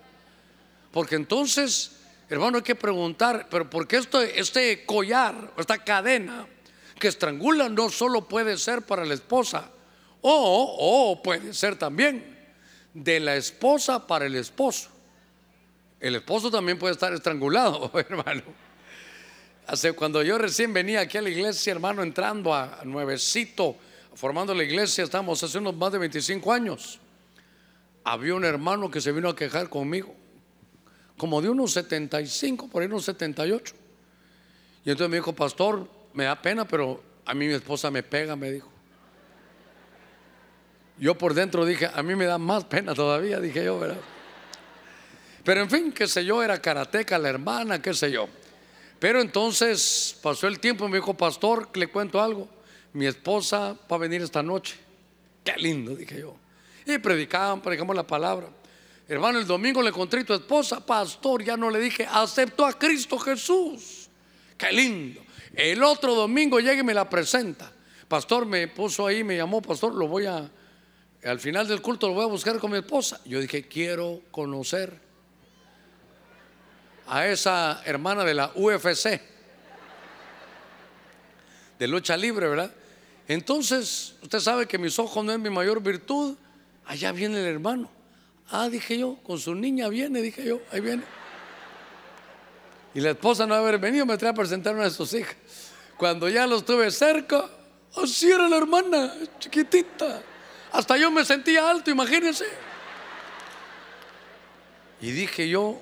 Porque entonces, hermano, hay que preguntar, pero ¿por qué esto, este collar, esta cadena que estrangula no solo puede ser para la esposa, o, o puede ser también de la esposa para el esposo? El esposo también puede estar estrangulado, hermano. Hace, cuando yo recién venía aquí a la iglesia, hermano, entrando a nuevecito, formando la iglesia, estamos hace unos más de 25 años. Había un hermano que se vino a quejar conmigo, como de unos 75, por ahí unos 78. Y entonces me dijo, pastor, me da pena, pero a mí mi esposa me pega, me dijo. Yo por dentro dije, a mí me da más pena todavía, dije yo, ¿verdad? Pero en fin, qué sé yo, era karateca la hermana, qué sé yo. Pero entonces pasó el tiempo y me dijo, pastor, le cuento algo mi esposa va a venir esta noche. Qué lindo, dije yo. Y predicaban, predicamos la palabra. Hermano, el domingo le encontré a tu esposa, pastor, ya no le dije, aceptó a Cristo Jesús. Qué lindo. El otro domingo llega y me la presenta. Pastor me puso ahí, me llamó, pastor, lo voy a, al final del culto lo voy a buscar con mi esposa. Yo dije, quiero conocer a esa hermana de la UFC, de lucha libre, ¿verdad? Entonces, usted sabe que mis ojos no es mi mayor virtud. Allá viene el hermano. Ah, dije yo, con su niña viene, dije yo, ahí viene. Y la esposa no haber venido, me trae a presentar una de sus hijas. Cuando ya lo estuve cerca, así era la hermana, chiquitita. Hasta yo me sentía alto, imagínense. Y dije yo,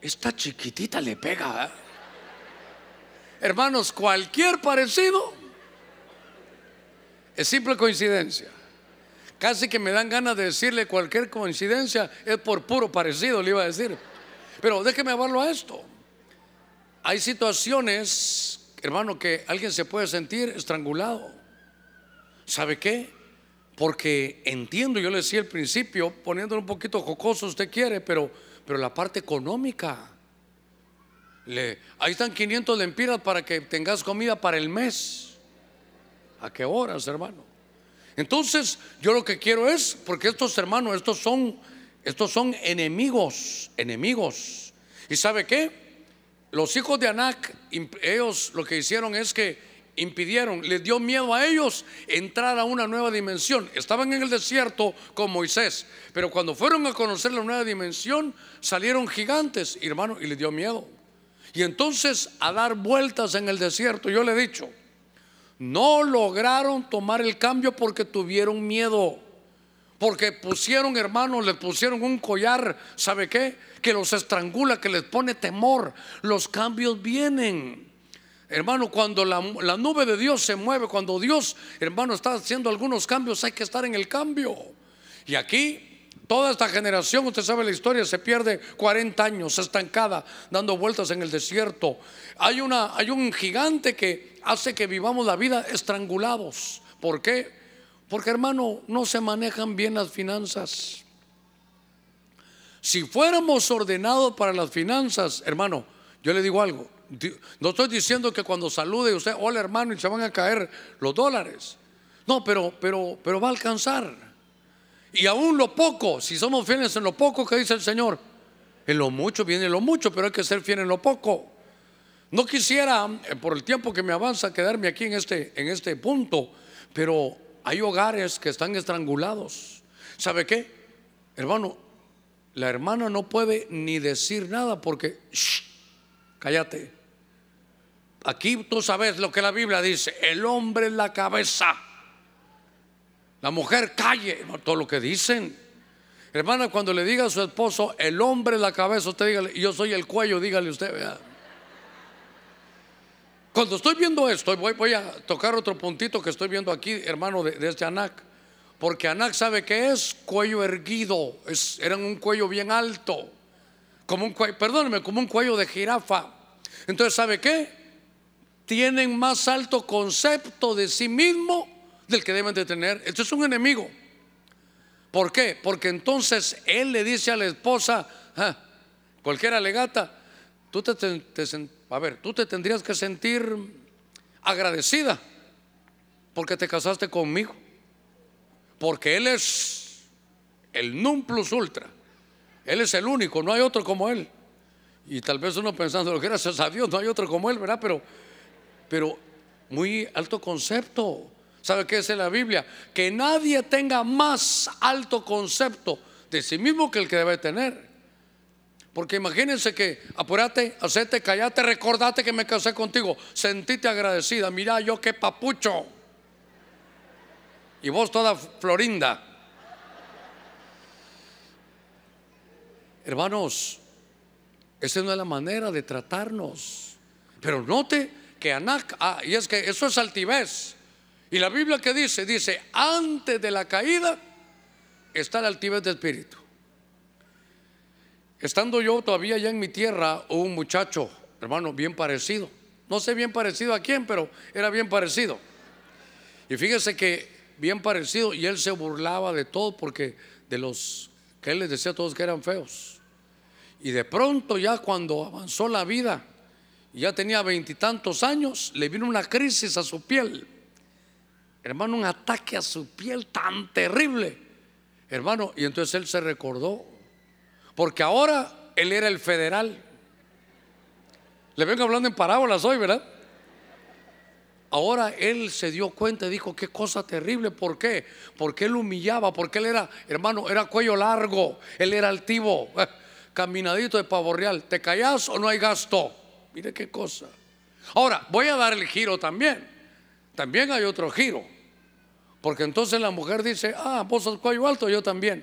esta chiquitita le pega. ¿eh? Hermanos, cualquier parecido es simple coincidencia. Casi que me dan ganas de decirle cualquier coincidencia es por puro parecido, le iba a decir. Pero déjeme hablarlo a esto. Hay situaciones, hermano, que alguien se puede sentir estrangulado. ¿Sabe qué? Porque entiendo, yo le decía al principio, poniéndolo un poquito jocoso, usted quiere, pero, pero la parte económica. Le, ahí están 500 lempiras para que tengas comida para el mes. ¿A qué horas, hermano? Entonces, yo lo que quiero es, porque estos hermanos, estos son, estos son enemigos, enemigos. ¿Y sabe qué? Los hijos de Anac, ellos lo que hicieron es que impidieron, les dio miedo a ellos entrar a una nueva dimensión. Estaban en el desierto con Moisés, pero cuando fueron a conocer la nueva dimensión, salieron gigantes, hermano, y les dio miedo. Y entonces a dar vueltas en el desierto, yo le he dicho, no lograron tomar el cambio porque tuvieron miedo. Porque pusieron, hermanos, les pusieron un collar, ¿sabe qué? Que los estrangula, que les pone temor. Los cambios vienen. Hermano, cuando la, nube de Dios se mueve, cuando Dios, hermano, está haciendo algunos cambios, hay que estar en el cambio. Y aquí, toda esta generación, usted sabe la historia, se pierde 40 años estancada, dando vueltas en el desierto. Hay, una, hay un gigante que hace que vivamos la vida estrangulados. ¿Por qué? Porque, hermano, no se manejan bien las finanzas. Si fuéramos ordenados para las finanzas, hermano, yo le digo algo, no estoy diciendo que cuando salude usted, hola hermano, y se van a caer los dólares. No, pero, pero, pero va a alcanzar. Y aún lo poco, si somos fieles en lo poco que dice el Señor, en lo mucho viene lo mucho, pero hay que ser fiel en lo poco. No quisiera, eh, por el tiempo que me avanza, quedarme aquí en este, en este punto, pero hay hogares que están estrangulados. ¿Sabe qué? Hermano, la hermana no puede ni decir nada porque, cállate. Aquí tú sabes lo que la Biblia dice, el hombre es la cabeza. La mujer calle, todo lo que dicen. Hermana, cuando le diga a su esposo, el hombre es la cabeza, usted dígale, yo soy el cuello, dígale usted. Cuando estoy viendo esto, voy, a tocar otro puntito que estoy viendo aquí, hermano, de, este Anak. Porque Anak sabe que es cuello erguido, es, eran un cuello bien alto, como un cuello, perdóneme, como un cuello de jirafa. Entonces, ¿sabe qué? tienen más alto concepto de sí mismo del que deben de tener. Esto es un enemigo. ¿Por qué? Porque entonces él le dice a la esposa, ah, cualquier alegata, tú te, a ver, tú te tendrías que sentir agradecida porque te casaste conmigo. Porque él es el num plus ultra. Él es el único, no hay otro como él. Y tal vez uno pensando, gracias a Dios, no hay otro como él, ¿verdad? Pero pero muy alto concepto. ¿Sabe qué dice la Biblia? Que nadie tenga más alto concepto de sí mismo que el que debe tener. Porque imagínense que apúrate, hacete, callate, recordate que me casé contigo, sentite agradecida, mira yo qué papucho. Y vos toda florinda. Hermanos, esa no es la manera de tratarnos. Pero note que Anac, ah, y es que eso es altivez. Y la Biblia que dice, dice, antes de la caída está la altivez de espíritu. Estando yo todavía ya en mi tierra, hubo un muchacho, hermano, bien parecido. No sé bien parecido a quién, pero era bien parecido. Y fíjese que bien parecido, y él se burlaba de todo porque de los que él les decía a todos que eran feos. Y de pronto ya cuando avanzó la vida, ya tenía veintitantos años, le vino una crisis a su piel. Hermano, un ataque a su piel tan terrible. Hermano, y entonces él se recordó, porque ahora él era el federal. Le vengo hablando en parábolas hoy, ¿verdad? Ahora él se dio cuenta y dijo, qué cosa terrible, ¿por qué? Porque él humillaba, porque él era, hermano, era cuello largo, él era altivo, caminadito de pavo real. ¿Te callas o no hay gasto? Mire qué cosa. Ahora, voy a dar el giro también. También hay otro giro. Porque entonces la mujer dice, ah, vos sos cuello alto, yo también.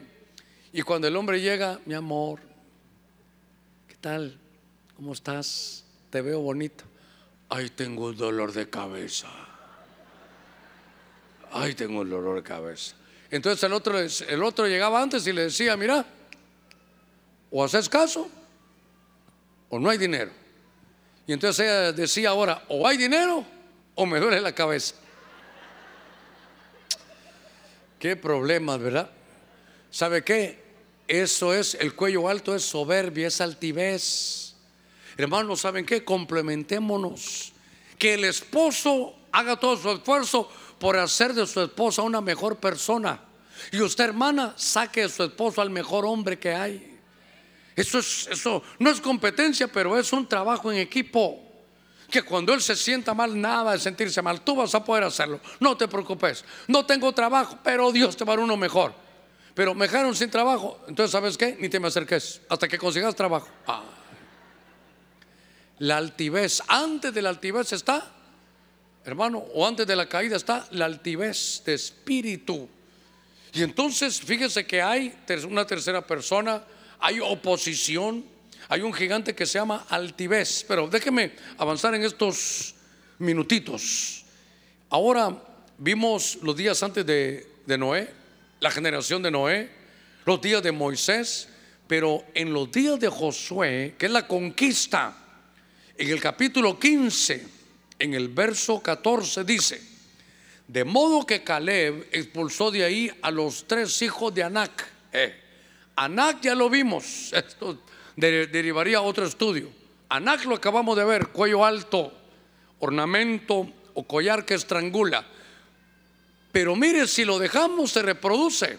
Y cuando el hombre llega, mi amor, ¿qué tal? ¿Cómo estás? Te veo bonito. Ay, tengo un dolor de cabeza. Ay, tengo un dolor de cabeza. Entonces el otro, el otro llegaba antes y le decía, mira, o haces caso o no hay dinero. Y entonces ella decía ahora, o hay dinero o me duele la cabeza. Qué problemas, ¿verdad? ¿Sabe qué? Eso es, el cuello alto es soberbia, es altivez. Hermanos, ¿saben qué? Complementémonos. Que el esposo haga todo su esfuerzo por hacer de su esposa una mejor persona. Y usted, hermana, saque de su esposo al mejor hombre que hay. Eso, es, eso no es competencia, pero es un trabajo en equipo. Que cuando él se sienta mal, nada de sentirse mal, tú vas a poder hacerlo. No te preocupes. No tengo trabajo, pero Dios te va a dar uno mejor. Pero me dejaron sin trabajo. Entonces, ¿sabes qué? Ni te me acerques hasta que consigas trabajo. Ah. La altivez, antes de la altivez está, hermano, o antes de la caída está la altivez de espíritu. Y entonces, fíjese que hay una tercera persona, hay oposición, hay un gigante que se llama altivez. Pero déjeme avanzar en estos minutitos. Ahora vimos los días antes de, Noé, la generación de Noé, los días de Moisés, pero en los días de Josué, que es la conquista, en el capítulo 15, en el verso 14 dice, de modo que Caleb expulsó de ahí a los tres hijos de Anac. Eh, Anac ya lo vimos, derivaría otro estudio. Anac lo acabamos de ver, cuello alto, ornamento o collar que estrangula. Pero mire, si lo dejamos se reproduce.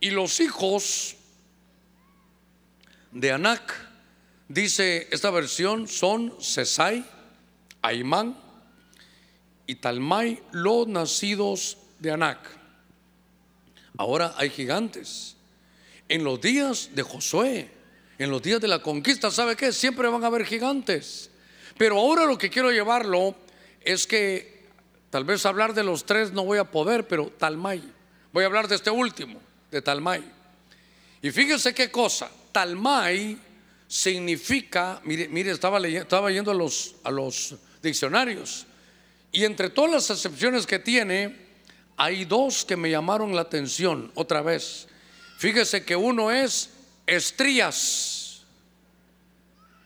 Y los hijos de Anac Dice esta versión son Sesai, Aimán y Talmai, los nacidos de Anac. Ahora hay gigantes. En los días de Josué, en los días de la conquista, ¿sabe qué? Siempre van a haber gigantes. Pero ahora lo que quiero llevarlo es que tal vez hablar de los tres no voy a poder, pero Talmai. Voy a hablar de este último, de Talmai. Y fíjese qué cosa, Talmai significa, mire, mire estaba, leyendo, estaba yendo a los, a los diccionarios y entre todas las excepciones que tiene, hay dos que me llamaron la atención otra vez. Fíjese que uno es estrías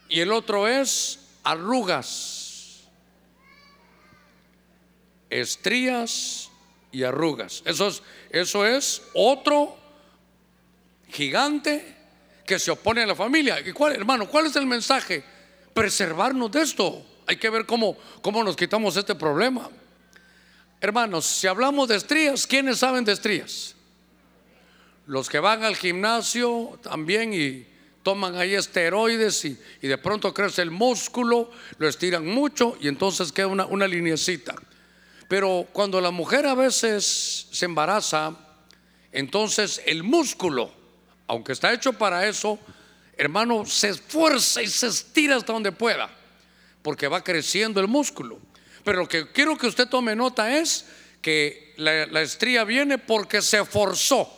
y el otro es arrugas. Estrías y arrugas. Eso es, eso es otro gigante que se opone a la familia. ¿Y cuál, hermano, cuál es el mensaje? Preservarnos de esto. Hay que ver cómo, cómo nos quitamos este problema. Hermanos, si hablamos de estrías, ¿quiénes saben de estrías? Los que van al gimnasio también y toman ahí esteroides y, de pronto crece el músculo, lo estiran mucho y entonces queda una, una linecita. Pero cuando la mujer a veces se embaraza, entonces el músculo aunque está hecho para eso, hermano, se esfuerza y se estira hasta donde pueda, porque va creciendo el músculo. Pero lo que quiero que usted tome nota es que la, estría viene porque se forzó.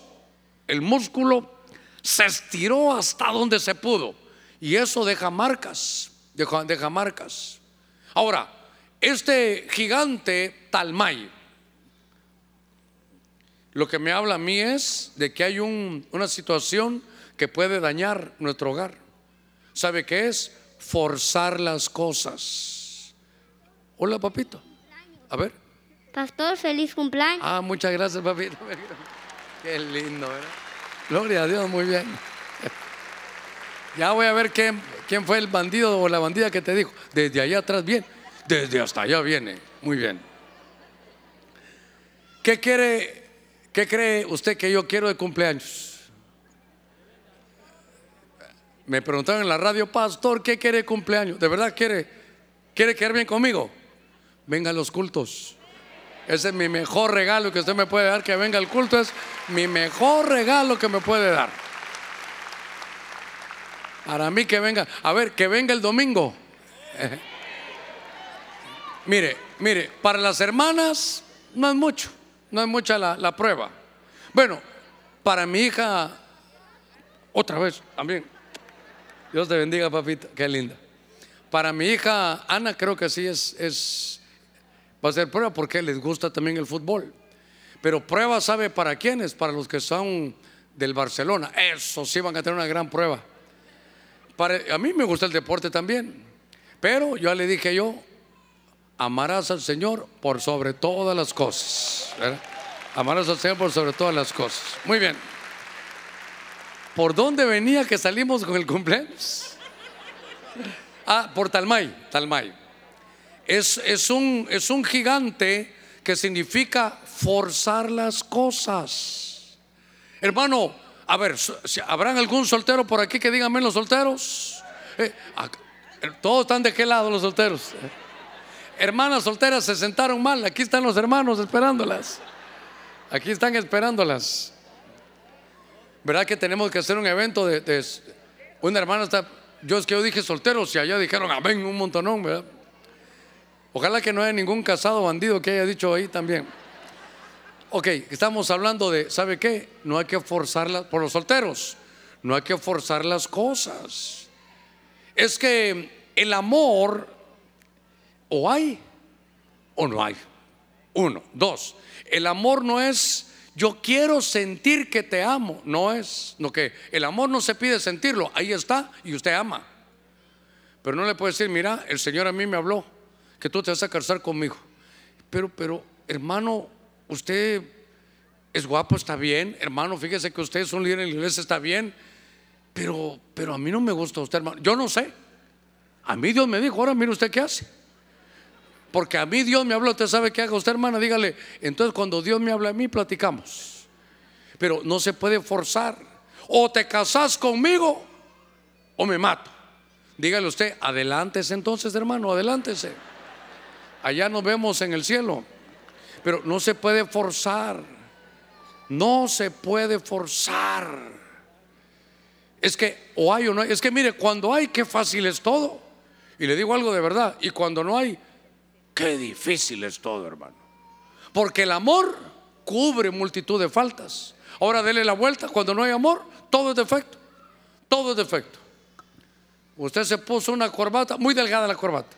El músculo se estiró hasta donde se pudo. Y eso deja marcas, deja, deja marcas. Ahora, este gigante Talmay, lo que me habla a mí es de que hay una situación que puede dañar nuestro hogar. ¿Sabe qué es? Forzar las cosas. Hola, papito. A ver. Pastor, feliz cumpleaños. Ah, muchas gracias, papito. Qué lindo, ¿verdad? Gloria a Dios, muy bien. Ya voy a ver quién, quién fue el bandido o la bandida que te dijo. Desde allá atrás, bien. Desde hasta allá viene. Muy bien. ¿Qué quiere ¿Qué cree usted que yo quiero de cumpleaños? Me preguntaron en la radio, pastor, ¿qué quiere de cumpleaños? ¿De verdad quiere, quiere quedar bien conmigo? Venga a los cultos. Ese es mi mejor regalo que usted me puede dar, que venga al culto. Es mi mejor regalo que me puede dar. Para mí que venga, a ver, que venga el domingo. mire, mire, para las hermanas no es mucho no es mucha la, prueba. Bueno, para mi hija, otra vez también. Dios te bendiga, papita, qué linda. Para mi hija Ana, creo que sí es, es va a ser prueba porque les gusta también el fútbol. Pero prueba, ¿sabe para quiénes? Para los que son del Barcelona. Eso sí van a tener una gran prueba. Para, a mí me gusta el deporte también. Pero yo le dije yo, amarás al Señor por sobre todas las cosas. Amarás al Señor por sobre todas las cosas. Muy bien. ¿Por dónde venía que salimos con el cumpleaños? Ah, por Talmay, Talmay. Es, es, un, es un gigante que significa forzar las cosas. Hermano, A ver, ¿habrán algún soltero por aquí que díganme los solteros? Eh, eh, todos están de qué lado los solteros. Hermanas solteras se sentaron mal. Aquí están los hermanos esperándolas. Aquí están esperándolas. ¿Verdad que tenemos que hacer un evento de, una hermana está yo es que yo dije solteros y allá dijeron amén un montonón, ¿verdad? Ojalá que no haya ningún casado bandido que haya dicho ahí también. Ok, estamos hablando de, ¿sabe qué? No hay que forzarlas, por los solteros, no hay que forzar las cosas. Es que el amor o hay o no hay. Uno, dos, el amor no es yo quiero sentir que te amo, no es, no que el amor no se pide sentirlo, ahí está y usted ama. Pero no le puede decir, mira, el Señor a mí me habló que tú te vas a casar conmigo. Pero, pero, hermano, usted es guapo, está bien. Hermano, fíjese que usted es un líder en la iglesia, está bien. Pero, pero a mí no me gusta usted, hermano. Yo no sé. A mí Dios me dijo, ahora mire usted qué hace. Porque a mí Dios me habló, usted sabe qué haga usted, hermana, dígale. Entonces cuando Dios me habla a mí, platicamos. Pero no se puede forzar. O te casas conmigo o me mato. Dígale usted, adelántese entonces, hermano, adelántese. Allá nos vemos en el cielo. Pero no se puede forzar. No se puede forzar. Es que o hay o no hay. Es que mire, cuando hay, qué fácil es todo. Y le digo algo de verdad. Y cuando no hay, qué difícil es todo, hermano. Porque el amor cubre multitud de faltas. Ahora dele la vuelta. Cuando no hay amor, todo es defecto. Todo es defecto. Usted se puso una corbata, muy delgada la corbata.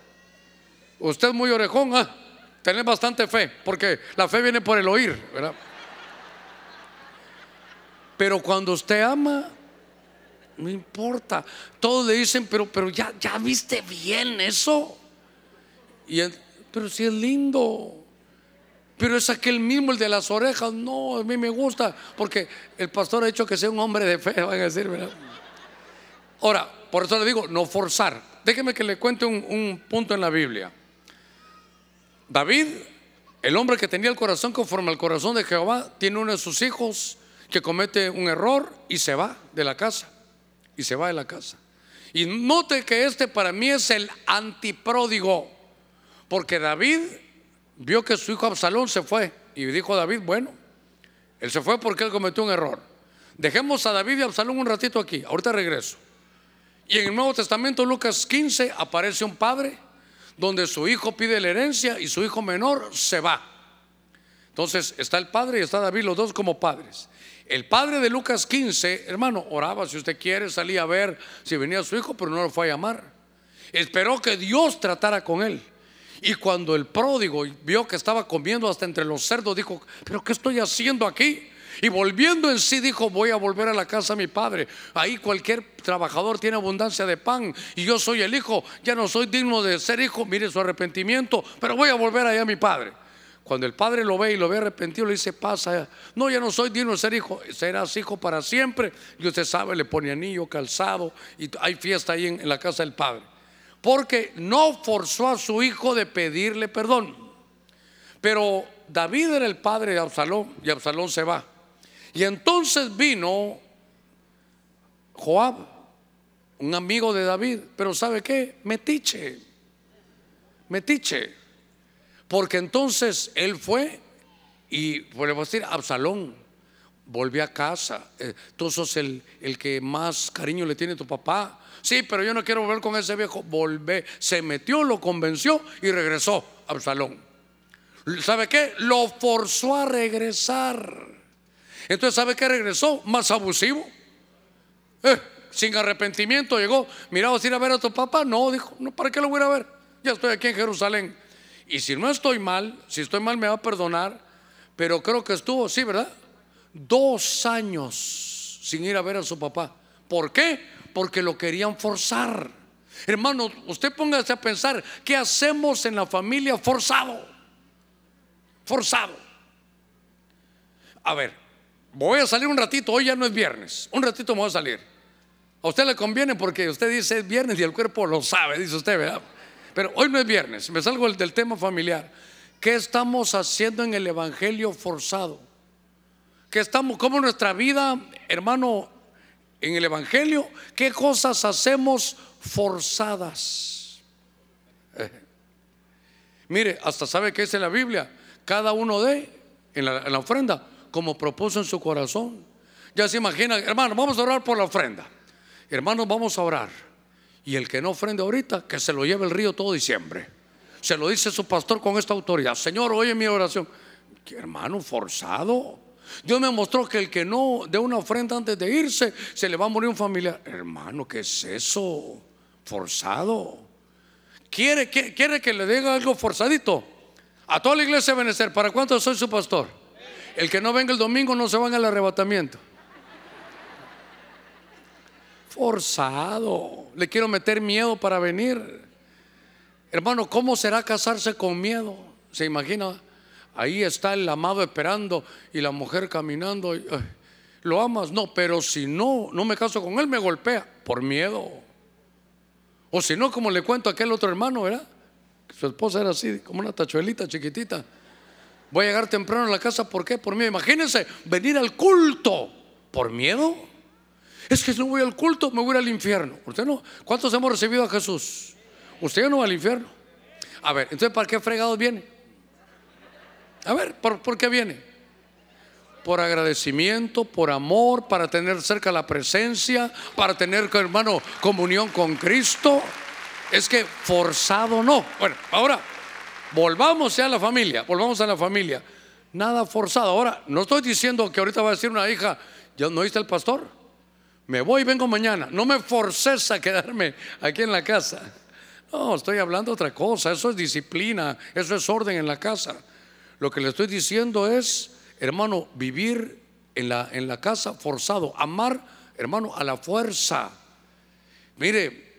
Usted es muy orejón, ¿ah? Tener bastante fe, porque la fe viene por el oír, ¿verdad? Pero cuando usted ama, no importa. Todos le dicen, pero, pero ya, ya viste bien eso. Y pero si es lindo. Pero es aquel mismo, el de las orejas. No, a mí me gusta. Porque el pastor ha dicho que sea un hombre de fe, van a decir, ¿verdad? Ahora, por eso le digo, no forzar. Déjeme que le cuente un punto en la Biblia. David, el hombre que tenía el corazón conforme al corazón de Jehová, tiene uno de sus hijos que comete un error y se va de la casa. Y se va de la casa. Y note que este para mí es el antipródigo. Porque David vio que su hijo Absalón se fue. Y dijo David, bueno, él se fue porque él cometió un error. Dejemos a David y Absalón un ratito aquí. Ahorita regreso. Y en el Nuevo Testamento, Lucas 15, aparece un padre donde su hijo pide la herencia y su hijo menor se va. Entonces está el padre y está David, los dos como padres. El padre de Lucas 15, hermano, oraba si usted quiere, salía a ver si venía su hijo, pero no lo fue a llamar. Esperó que Dios tratara con él. Y cuando el pródigo vio que estaba comiendo hasta entre los cerdos, dijo, pero ¿qué estoy haciendo aquí? Y volviendo en sí dijo, voy a volver a la casa de mi padre. Ahí cualquier trabajador tiene abundancia de pan y yo soy el hijo, ya no soy digno de ser hijo, mire su arrepentimiento, pero voy a volver allá a mi padre. Cuando el padre lo ve y lo ve arrepentido, le dice, pasa, no, ya no soy digno de ser hijo, serás hijo para siempre. Y usted sabe, le pone anillo, calzado, y hay fiesta ahí en, en la casa del padre. Porque no forzó a su hijo de pedirle perdón. Pero David era el padre de Absalón y Absalón se va. Y entonces vino Joab, un amigo de David, pero ¿sabe qué? Metiche, metiche. Porque entonces él fue y podemos decir, Absalón, volvió a casa. Eh, tú sos el, el, que más cariño le tiene a tu papá. Sí, pero yo no quiero volver con ese viejo. Volvé. Se metió, lo convenció y regresó Absalón. ¿Sabe qué? Lo forzó a regresar. Entonces, ¿sabe qué regresó? Más abusivo. Eh, sin arrepentimiento llegó. Mira, ¿vas a ir a ver a tu papá? No, dijo, no, ¿para qué lo voy a ver? Ya estoy aquí en Jerusalén. Y si no estoy mal, si estoy mal me va a perdonar, pero creo que estuvo, sí, ¿verdad? Dos años sin ir a ver a su papá. ¿Por qué? Porque lo querían forzar. Hermano, usted póngase a pensar, ¿qué hacemos en la familia forzado? Forzado. A ver, voy a salir un ratito, hoy ya no es viernes, un ratito me voy a salir. A usted le conviene porque usted dice es viernes y el cuerpo lo sabe, dice usted, ¿verdad? Pero hoy no es viernes, me salgo del tema familiar. ¿Qué estamos haciendo en el Evangelio forzado? que estamos, como nuestra vida, hermano, en el Evangelio, qué cosas hacemos forzadas. Mire, hasta sabe que es en la Biblia, cada uno de, en la ofrenda, como propuso en su corazón. Ya se imagina, hermano, vamos a orar por la ofrenda. Hermanos, vamos a orar. Y el que no ofrende ahorita, que se lo lleve el río todo diciembre. Se lo dice su pastor con esta autoridad. Señor, oye mi oración. Hermano, forzado. Dios me mostró que el que no dé una ofrenda antes de irse, se le va a morir un familiar. Hermano, ¿qué es eso? Forzado. ¿Quiere, quiere que le diga algo forzadito? A toda la iglesia Benecer, ¿para cuánto soy su pastor? El que no venga el domingo no se va al arrebatamiento. Forzado. Le quiero meter miedo para venir. Hermano, ¿cómo será casarse con miedo? ¿Se imagina? Ahí está el amado esperando y la mujer caminando. ¿Lo amas? No, pero si no, no me caso con él, me golpea por miedo. O si no, como le cuento a aquel otro hermano, ¿verdad? Su esposa era así, como una tachuelita chiquitita. Voy a llegar temprano a la casa, ¿por qué? Por miedo. Imagínense, venir al culto por miedo. Es que si no voy al culto, me voy al infierno. ¿Usted no? ¿Cuántos hemos recibido a Jesús? Usted no va al infierno. A ver, entonces, ¿para qué fregados viene? A ver, ¿por, qué viene? Por agradecimiento, por amor, para tener cerca la presencia, para tener, hermano, comunión con Cristo. Es que forzado no. Bueno, ahora, volvamos a la familia, volvamos a la familia. Nada forzado. Ahora, no estoy diciendo que ahorita va a decir una hija, ¿ya no oíste el pastor? Me voy y vengo mañana. No me forces a quedarme aquí en la casa. No, estoy hablando otra cosa. Eso es disciplina, eso es orden en la casa. Lo que le estoy diciendo es, hermano, vivir en la, en la casa forzado, amar, hermano, a la fuerza. Mire,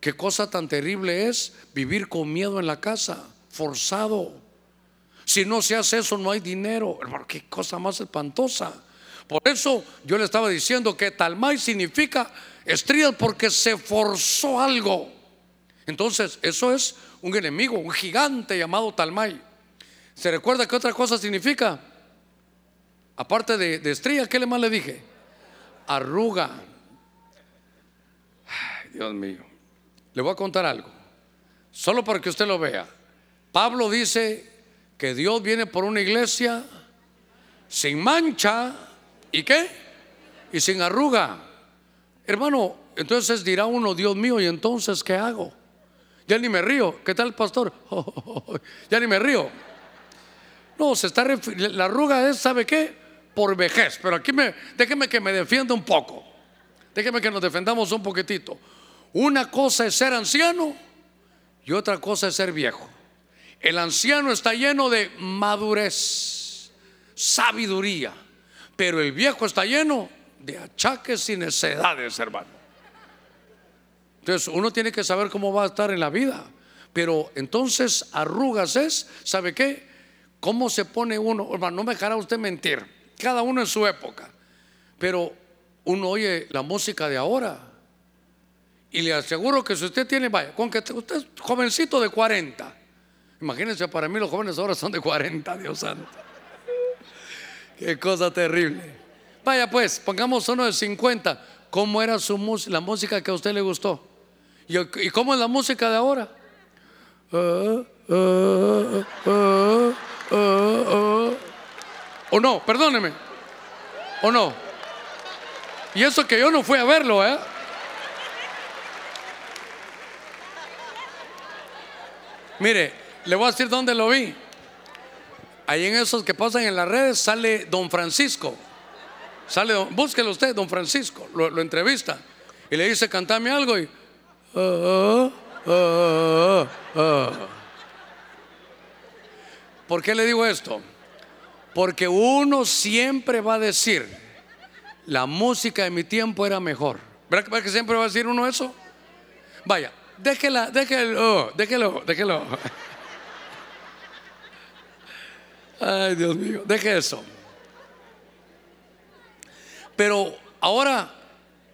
qué cosa tan terrible es vivir con miedo en la casa, forzado. Si no se hace eso, no hay dinero. Hermano, qué cosa más espantosa. Por eso yo le estaba diciendo que Talmay significa estrías porque se forzó algo. Entonces, eso es un enemigo, un gigante llamado Talmay. ¿Se recuerda qué otra cosa significa? Aparte de, de estría, ¿qué le más le dije? Arruga. Dios mío. Le voy a contar algo. Solo para que usted lo vea. Pablo dice que Dios viene por una iglesia sin mancha y qué? Y sin arruga. Hermano, entonces dirá uno, Dios mío, ¿y entonces qué hago? Ya ni me río. ¿Qué tal, pastor? ya ni me río. No, se está la arruga es, ¿sabe qué? Por vejez. Pero aquí me, déjeme que me defienda un poco. Déjeme que nos defendamos un poquitito. Una cosa es ser anciano y otra cosa es ser viejo. El anciano está lleno de madurez, sabiduría, pero el viejo está lleno de achaques y necedades, hermano. Entonces uno tiene que saber cómo va a estar en la vida. Pero entonces arrugas es, ¿sabe qué? ¿Cómo se pone uno? Hermano, no me dejará usted mentir. Cada uno en su época. Pero uno oye la música de ahora. Y le aseguro que si usted tiene, vaya, con que usted es jovencito de 40. Imagínense, para mí los jóvenes ahora son de 40, Dios santo. Qué cosa terrible. Vaya pues, pongamos uno de 50. ¿Cómo era su la música que a usted le gustó? ¿Y, cómo es la música de ahora? O no, perdóneme. O no. Y eso que yo no fui a verlo, ¿eh? Mire, le voy a decir dónde lo vi. Ahí en esos que pasan en las redes sale Don Francisco. Sale, búsquelo usted, Don Francisco. Lo, entrevista y le dice, cantame algo y. Ah, ah, ah, ¿Por qué le digo esto? Porque uno siempre va a decir, la música de mi tiempo era mejor. ¿Verdad que siempre va a decir uno eso? Vaya, déjela, déjelo, déjelo, déjelo. Ay, Dios mío, deje eso. Pero ahora,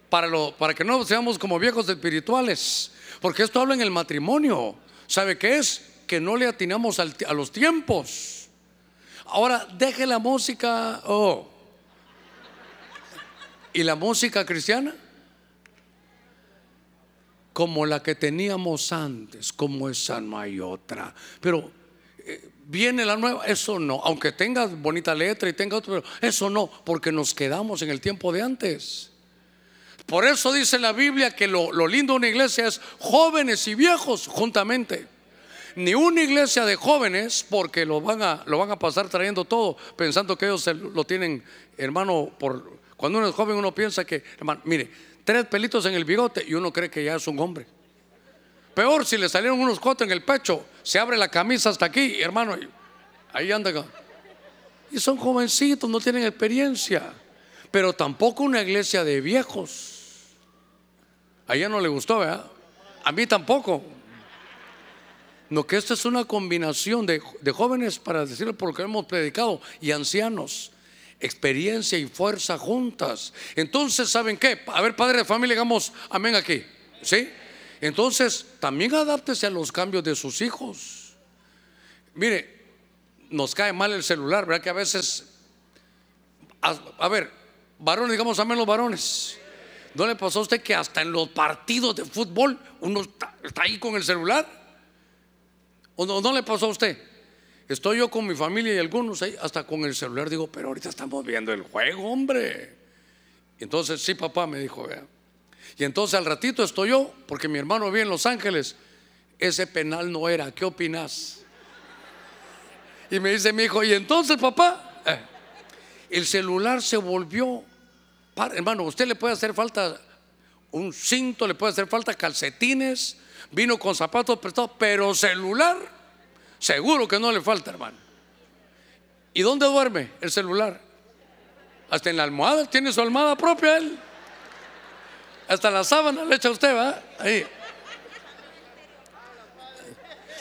para, lo, para que no seamos como viejos espirituales, porque esto habla en el matrimonio, ¿sabe qué es? que no le atinamos a los tiempos. Ahora deje la música, oh, ¿Y la música cristiana? Como la que teníamos antes, como esa no hay otra. Pero viene la nueva, eso no, aunque tenga bonita letra y tenga otro, eso no, porque nos quedamos en el tiempo de antes. Por eso dice la Biblia que lo, lo lindo de una iglesia es jóvenes y viejos juntamente ni una iglesia de jóvenes, porque lo van a, lo van a pasar trayendo todo, pensando que ellos lo tienen, hermano, por cuando uno es joven uno piensa que, hermano, mire, tres pelitos en el bigote y uno cree que ya es un hombre. Peor si le salieron unos cotos en el pecho, se abre la camisa hasta aquí, hermano, ahí anda. Y son jovencitos, no tienen experiencia, pero tampoco una iglesia de viejos. A ella no le gustó, ¿verdad? A mí tampoco. No, que esta es una combinación de, jóvenes, para decirlo por lo que hemos predicado, y ancianos. Experiencia y fuerza juntas. Entonces, ¿saben qué? A ver, padre de familia, digamos amén aquí. ¿Sí? Entonces, también adáptese a los cambios de sus hijos. Mire, nos cae mal el celular, ¿verdad? Que a veces, a, ver, varones, digamos amén los varones. ¿No le pasó a usted que hasta en los partidos de fútbol uno está ahí con el celular? ¿O no, le pasó a usted? Estoy yo con mi familia y algunos ahí, hasta con el celular, digo, pero ahorita estamos viendo el juego, hombre. entonces, sí, papá, me dijo, vea. Y entonces al ratito estoy yo, porque mi hermano vive en Los Ángeles, ese penal no era, ¿qué opinas? Y me dice mi hijo, y entonces, papá, eh, el celular se volvió, hermano, usted le puede hacer falta un cinto, le puede hacer falta calcetines, vino con zapatos prestados, pero celular, seguro que no le falta, hermano. ¿Y dónde duerme el celular? Hasta en la almohada, tiene su almohada propia él. Hasta la sábana le echa usted, ¿va? Ahí.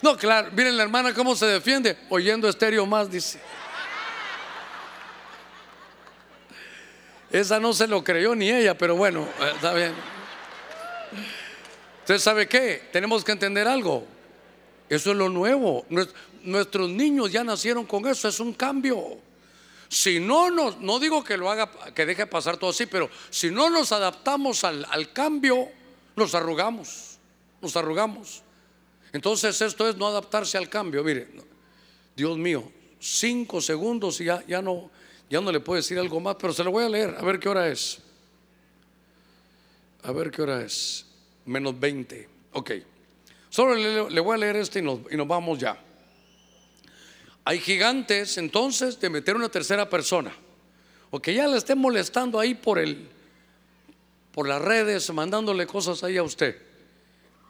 No, claro, miren la hermana cómo se defiende, oyendo estéreo más, dice. Esa no se lo creyó ni ella, pero bueno, está bien. ¿Usted sabe qué? Tenemos que entender algo. Eso es lo nuevo. Nuestros niños ya nacieron con eso, es un cambio. Si no nos, no digo que lo haga, que deje pasar todo así, pero si no nos adaptamos al, al cambio, nos arrugamos, nos arrugamos. Entonces esto es no adaptarse al cambio. Mire, Dios mío, cinco segundos y ya, ya no, ya no le puedo decir algo más, pero se lo voy a leer, a ver qué hora es. A ver qué hora es menos 20. Ok. Solo le, voy a leer este y nos, y nos vamos ya. Hay gigantes entonces de meter una tercera persona. O que ya le esté molestando ahí por el, por las redes, mandándole cosas ahí a usted.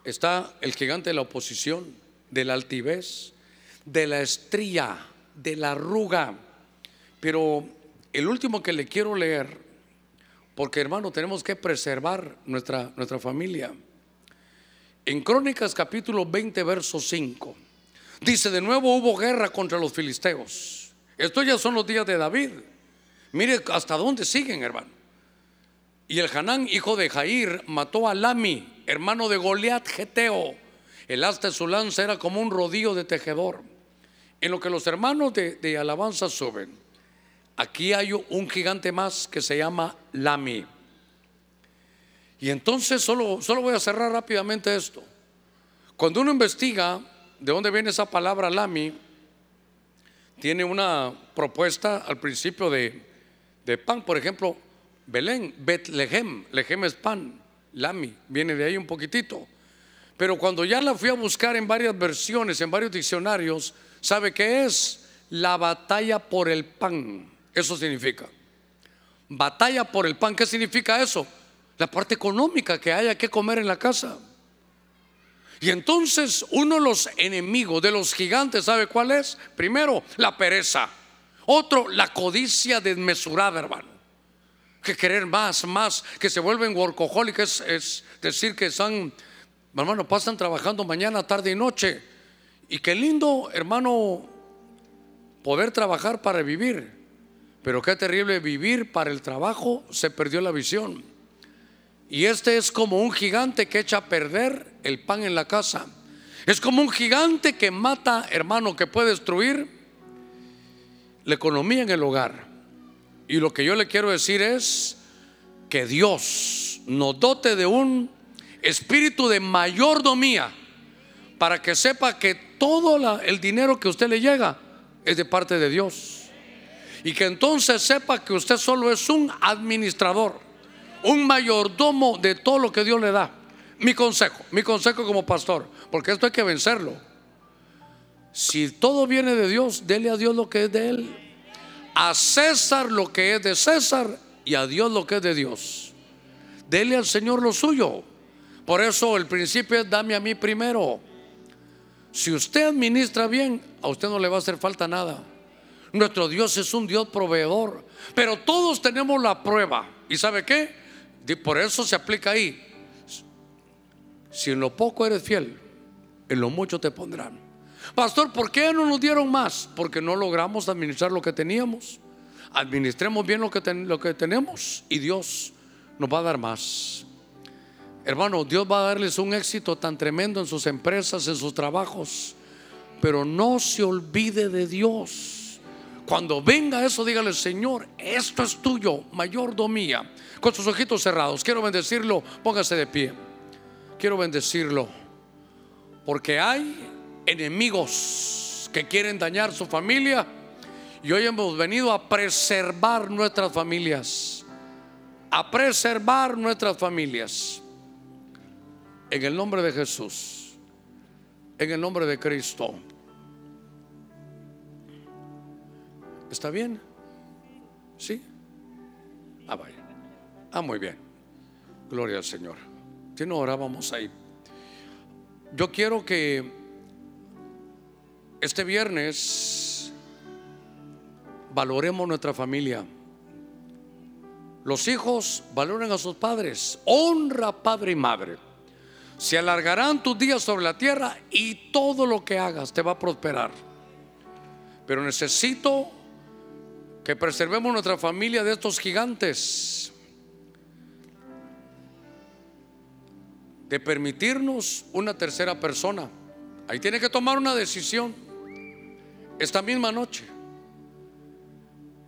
Está el gigante de la oposición, de la altivez, de la estría, de la arruga. Pero el último que le quiero leer, porque hermano, tenemos que preservar nuestra, nuestra familia. En Crónicas capítulo 20, verso 5, dice, de nuevo hubo guerra contra los filisteos. Estos ya son los días de David. Mire hasta dónde siguen, hermano. Y el Hanán, hijo de Jair, mató a Lami, hermano de Goliat Geteo. El asta de su lanza era como un rodillo de tejedor. En lo que los hermanos de, de alabanza suben, aquí hay un gigante más que se llama Lami. Y entonces solo, solo voy a cerrar rápidamente esto. Cuando uno investiga de dónde viene esa palabra Lami, tiene una propuesta al principio de, de pan, por ejemplo, Belén, Betlehem, Lehem es pan, Lami, viene de ahí un poquitito. Pero cuando ya la fui a buscar en varias versiones, en varios diccionarios, ¿sabe qué es? La batalla por el pan. Eso significa. Batalla por el pan. ¿Qué significa eso? la parte económica que haya que comer en la casa. Y entonces uno de los enemigos de los gigantes, ¿sabe cuál es? Primero, la pereza. Otro, la codicia desmesurada, hermano. Que querer más, más, que se vuelven workaholics, es, decir, que están, hermano, pasan trabajando mañana, tarde y noche. Y qué lindo, hermano, poder trabajar para vivir. Pero qué terrible vivir para el trabajo, se perdió la visión. Y este es como un gigante que echa a perder el pan en la casa. Es como un gigante que mata, hermano, que puede destruir la economía en el hogar. Y lo que yo le quiero decir es, que Dios nos dote de un espíritu de mayordomía para que sepa que todo el dinero que usted le llega es de parte de Dios. Y que entonces sepa que usted solo es un administrador, un mayordomo de todo lo que Dios le da. Mi consejo, mi consejo como pastor, porque esto hay que vencerlo. Si todo viene de Dios, dele a Dios lo que es de Él. A César lo que es de César y a Dios lo que es de Dios. Dele al Señor lo suyo. Por eso el principio es dame a mí primero. Si usted administra bien, a usted no le va a hacer falta nada. Nuestro Dios es un Dios proveedor. Pero todos tenemos la prueba. ¿Y sabe qué? Por eso se aplica ahí. Si en lo poco eres fiel, en lo mucho te pondrán. Pastor, ¿por qué no nos dieron más? Porque no logramos administrar lo que teníamos. Administremos bien lo que, ten- lo que tenemos y Dios nos va a dar más. Hermano, Dios va a darles un éxito tan tremendo en sus empresas, en sus trabajos. Pero no se olvide de Dios. Cuando venga eso, dígale, Señor, esto es tuyo, mayordomía. Con sus ojitos cerrados, quiero bendecirlo, póngase de pie. Quiero bendecirlo. Porque hay enemigos que quieren dañar su familia. Y hoy hemos venido a preservar nuestras familias. A preservar nuestras familias. En el nombre de Jesús. En el nombre de Cristo. ¿Está bien? ¿Sí? Ah, muy bien. Gloria al Señor. Si no orábamos ahí. Yo quiero que este viernes valoremos nuestra familia. Los hijos valoren a sus padres. Honra padre y madre. Se alargarán tus días sobre la tierra y todo lo que hagas te va a prosperar. Pero necesito que preservemos nuestra familia de estos gigantes. De permitirnos una tercera persona. Ahí tiene que tomar una decisión. Esta misma noche.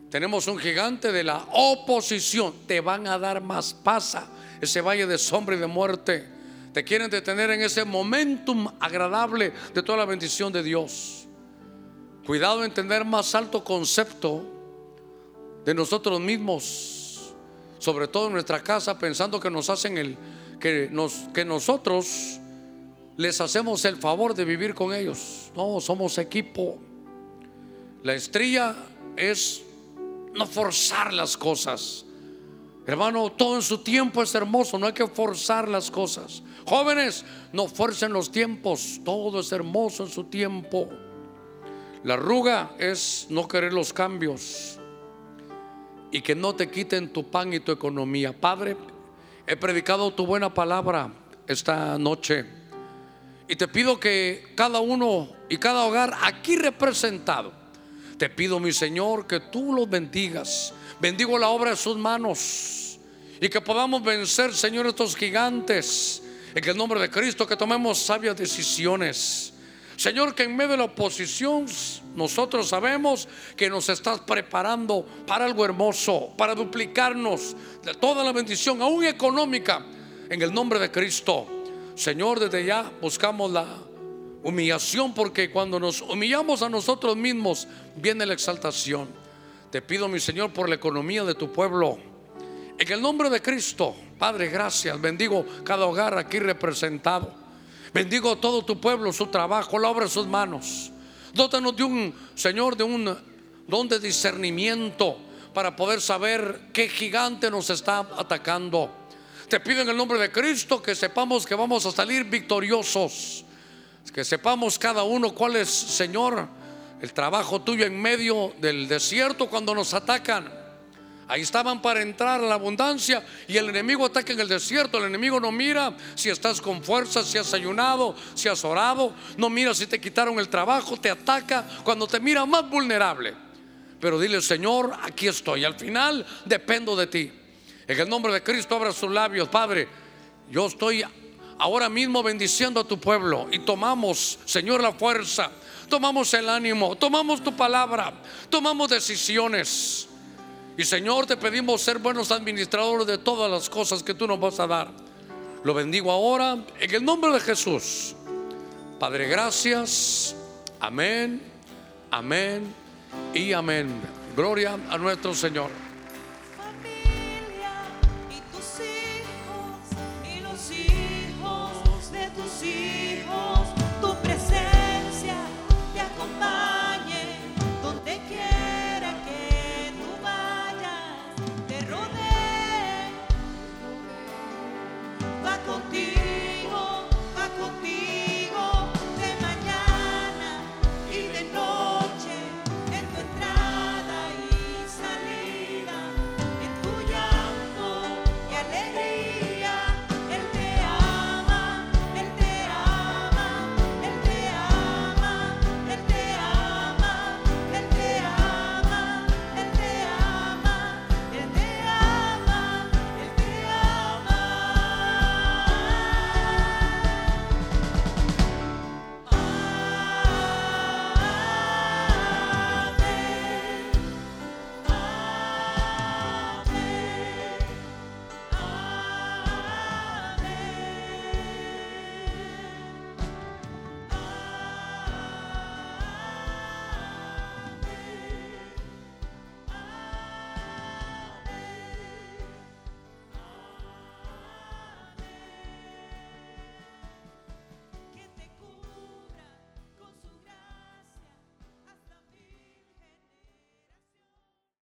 Tenemos un gigante de la oposición. Te van a dar más pasa ese valle de sombra y de muerte. Te quieren detener en ese momentum agradable de toda la bendición de Dios. Cuidado en tener más alto concepto de nosotros mismos, sobre todo en nuestra casa, pensando que nos hacen el que nos que nosotros les hacemos el favor de vivir con ellos. No, somos equipo. La estrella es no forzar las cosas. Hermano, todo en su tiempo es hermoso, no hay que forzar las cosas. Jóvenes, no forcen los tiempos, todo es hermoso en su tiempo. La arruga es no querer los cambios y que no te quiten tu pan y tu economía. Padre, he predicado tu buena palabra esta noche y te pido que cada uno y cada hogar aquí representado, te pido mi Señor que tú los bendigas. Bendigo la obra de sus manos y que podamos vencer, Señor, estos gigantes. En el nombre de Cristo, que tomemos sabias decisiones. Señor, que en medio de la oposición nosotros sabemos que nos estás preparando para algo hermoso, para duplicarnos de toda la bendición, aún económica, en el nombre de Cristo. Señor, desde ya buscamos la humillación porque cuando nos humillamos a nosotros mismos viene la exaltación. Te pido, mi Señor, por la economía de tu pueblo. En el nombre de Cristo, Padre, gracias. Bendigo cada hogar aquí representado. Bendigo todo tu pueblo, su trabajo, la obra de sus manos. Dótanos de un, Señor, de un don de discernimiento para poder saber qué gigante nos está atacando. Te pido en el nombre de Cristo que sepamos que vamos a salir victoriosos. Que sepamos cada uno cuál es, Señor, el trabajo tuyo en medio del desierto cuando nos atacan. Ahí estaban para entrar a la abundancia y el enemigo ataca en el desierto. El enemigo no mira si estás con fuerza, si has ayunado, si has orado. No mira si te quitaron el trabajo, te ataca cuando te mira más vulnerable. Pero dile, Señor, aquí estoy. Al final dependo de ti. En el nombre de Cristo, abra sus labios, Padre. Yo estoy ahora mismo bendiciendo a tu pueblo y tomamos, Señor, la fuerza. Tomamos el ánimo, tomamos tu palabra, tomamos decisiones. Y Señor, te pedimos ser buenos administradores de todas las cosas que tú nos vas a dar. Lo bendigo ahora en el nombre de Jesús. Padre, gracias. Amén, amén y amén. Gloria a nuestro Señor.